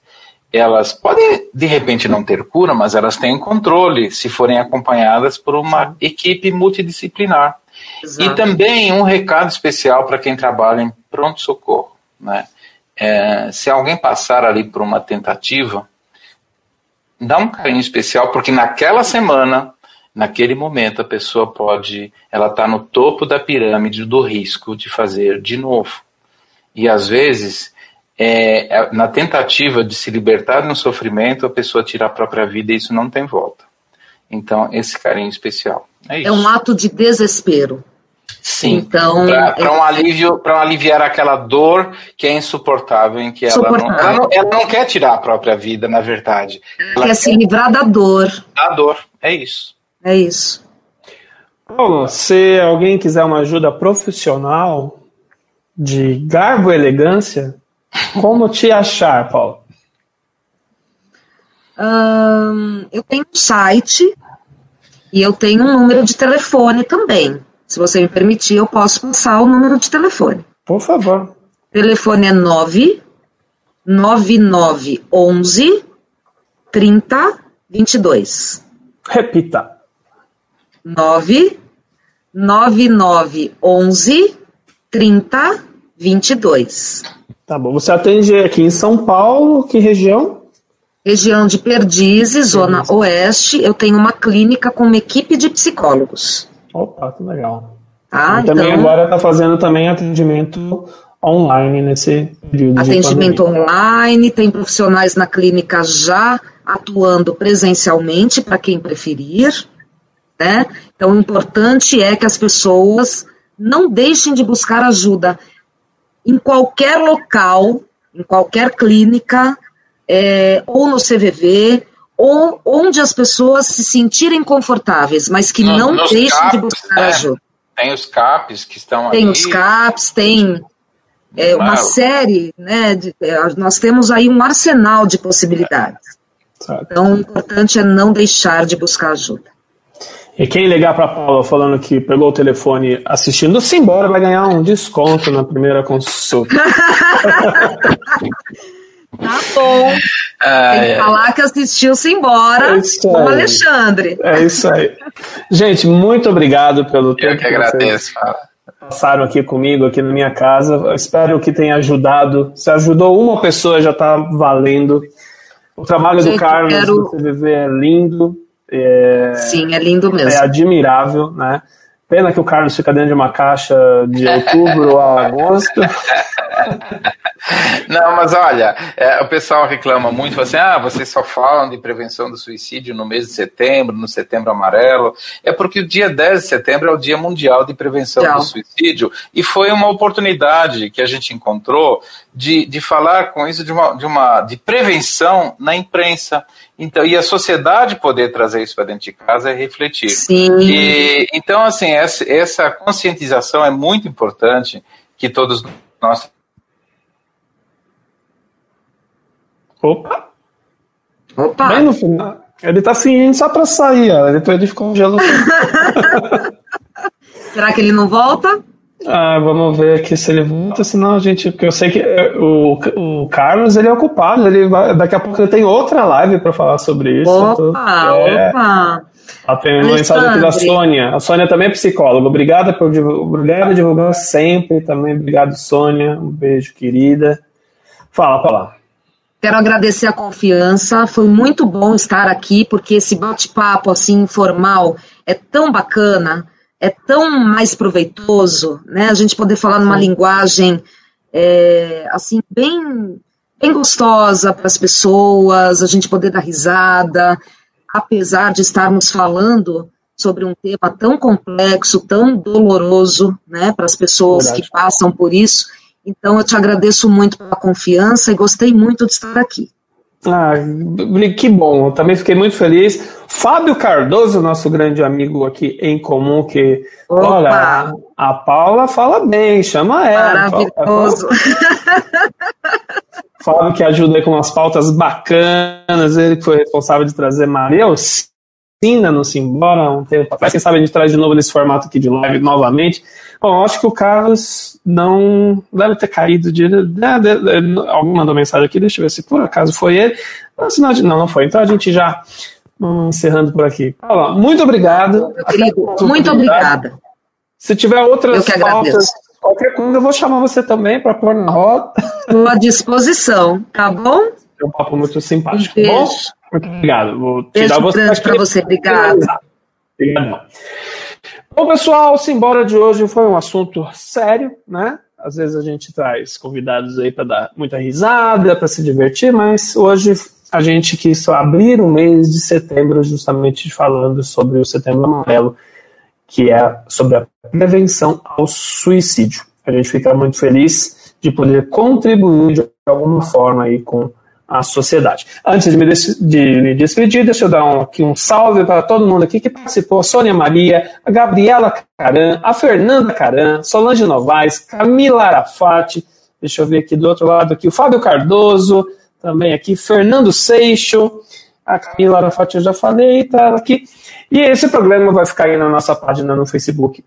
elas podem de repente não ter cura, mas elas têm controle se forem acompanhadas por uma equipe multidisciplinar. Exato. E também um recado especial para quem trabalha em pronto-socorro. Né? É, se alguém passar ali por uma tentativa, dá um carinho especial, porque naquela semana, naquele momento, a pessoa pode, ela está no topo da pirâmide do risco de fazer de novo. E às vezes é, é, na tentativa de se libertar de um sofrimento, a pessoa tira a própria vida e isso não tem volta. Então, esse carinho especial. É, é um ato de desespero. Sim. Então, para é... um alívio, para um aliviar aquela dor que é insuportável, em que ela não, ela não, ela não quer tirar a própria vida, na verdade. Ela quer se livrar da dor. Da dor, é isso. É isso. Paulo, se alguém quiser uma ajuda profissional de garbo e elegância, como te achar, Paulo? eu tenho um site e eu tenho um número de telefone também. Se você me permitir, eu posso passar o número de telefone. Por favor. O telefone é 9 9911 3022. Repita. 9 9911 3022. Tá bom. Você atende aqui em São Paulo, que região? região de Perdizes, zona oeste, eu tenho uma clínica com uma equipe de psicólogos. Opa, que legal. Ah, e também então, agora está fazendo também atendimento online nesse período. Atendimento online, tem profissionais na clínica já atuando presencialmente para quem preferir. Né? Então, o importante é que as pessoas não deixem de buscar ajuda em qualquer local, em qualquer clínica, é, ou no CVV, ou onde as pessoas se sentirem confortáveis, mas que no, não deixem CAPs, de buscar é, ajuda. Tem os CAPs que estão tem Tem os CAPs, tem é, uma série, né? De, é, nós temos aí um arsenal de possibilidades. Então, o importante é não deixar de buscar ajuda. E quem ligar para a Paula falando que pegou o telefone assistindo Simbora vai ganhar um desconto na primeira consulta. Tá bom. Ah, Tem que é. falar que assistiu-se embora é com o Alexandre. É isso aí. Gente, muito obrigado pelo tempo. Eu que agradeço, passaram aqui comigo, aqui na minha casa. Eu espero que tenha ajudado. Se ajudou uma pessoa, já está valendo. O trabalho Gente, do Carlos quero... do CVV é lindo. É... Sim, é lindo mesmo. É admirável, né? Pena que o Carlos fica dentro de uma caixa de outubro a agosto. Não, mas olha, é, o pessoal reclama muito, assim, ah, vocês só falam de prevenção do suicídio no mês de setembro, no setembro amarelo. É porque o dia 10 de setembro é o Dia Mundial de Prevenção do Suicídio e foi uma oportunidade que a gente encontrou de, de falar com isso de uma, de uma de prevenção na imprensa. Então, e a sociedade poder trazer isso para dentro de casa é refletir. Sim. E, então, assim, essa, essa conscientização é muito importante que todos nós. Opa! Opa! Bem no final. Ele tá fingindo só para sair, ó. depois ele congelou. Será que ele não volta? Ah, vamos ver aqui se ele volta, senão a gente. Porque eu sei que é, o, o Carlos ele é ocupado, ele vai, daqui a pouco ele tem outra live para falar sobre isso. Opa, é, opa! Ah, tem uma mensagem aqui da Sônia. A Sônia também é psicóloga. Obrigada por obrigada divulgar sempre. Também obrigado, Sônia. Um beijo, querida. Fala, fala. Quero agradecer a confiança. Foi muito bom estar aqui, porque esse bate-papo assim informal é tão bacana é tão mais proveitoso, né? A gente poder falar numa linguagem é, assim bem bem gostosa para as pessoas, a gente poder dar risada, apesar de estarmos falando sobre um tema tão complexo, tão doloroso, né, para as pessoas Verdade. que passam por isso. Então, eu te agradeço muito pela confiança e gostei muito de estar aqui. Ah, que bom, eu também fiquei muito feliz. Fábio Cardoso, nosso grande amigo aqui em comum, que Opa. olha, a Paula fala bem, chama ela. Maravilhoso. Fábio que ajuda com umas pautas bacanas, ele que foi responsável de trazer Maria Alcina no Simbora um tempo atrás. Quem sabe a gente traz de novo nesse formato aqui de live novamente. Bom, acho que o Carlos não deve ter caído de. alguém mandou mensagem aqui, deixa eu ver se por acaso foi ele. Não, não, não foi. Então a gente já vamos encerrando por aqui. Olá, muito obrigado. Querido, muito obrigada. Se tiver outras pautas, qualquer coisa, eu vou chamar você também para pôr na roda. Estou à disposição, tá bom? É um papo muito simpático. Um beijo. Bom? Muito obrigado. Vou tirar beijo você para você. Obrigado. Bom, pessoal, Simbora de hoje foi um assunto sério, né? Às vezes a gente traz convidados aí para dar muita risada, para se divertir, mas hoje a gente quis abrir o mês de setembro justamente falando sobre o Setembro Amarelo, que é sobre a prevenção ao suicídio. A gente fica muito feliz de poder contribuir de alguma forma aí com a sociedade. Antes de me, de me despedir, deixa eu dar um, aqui um salve para todo mundo aqui que participou: Sônia Maria, a Gabriela Caran, a Fernanda Caran, Solange Novaes, Camila Arafati, deixa eu ver aqui do outro lado aqui, o Fábio Cardoso, também aqui, Fernando Seixo, a Camila Arafati eu já falei, tá aqui. E esse programa vai ficar aí na nossa página no Facebook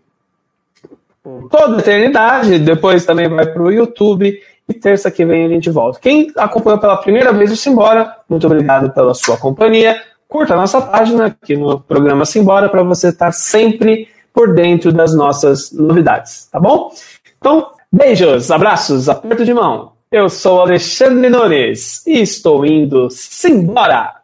toda a eternidade, depois também vai para o YouTube e terça que vem a gente volta. Quem acompanhou pela primeira vez o Simbora, muito obrigado pela sua companhia. Curta a nossa página aqui no programa Simbora para você estar sempre por dentro das nossas novidades, tá bom? Então, beijos, abraços, aperto de mão. Eu sou Alexandre Nores e estou indo Simbora!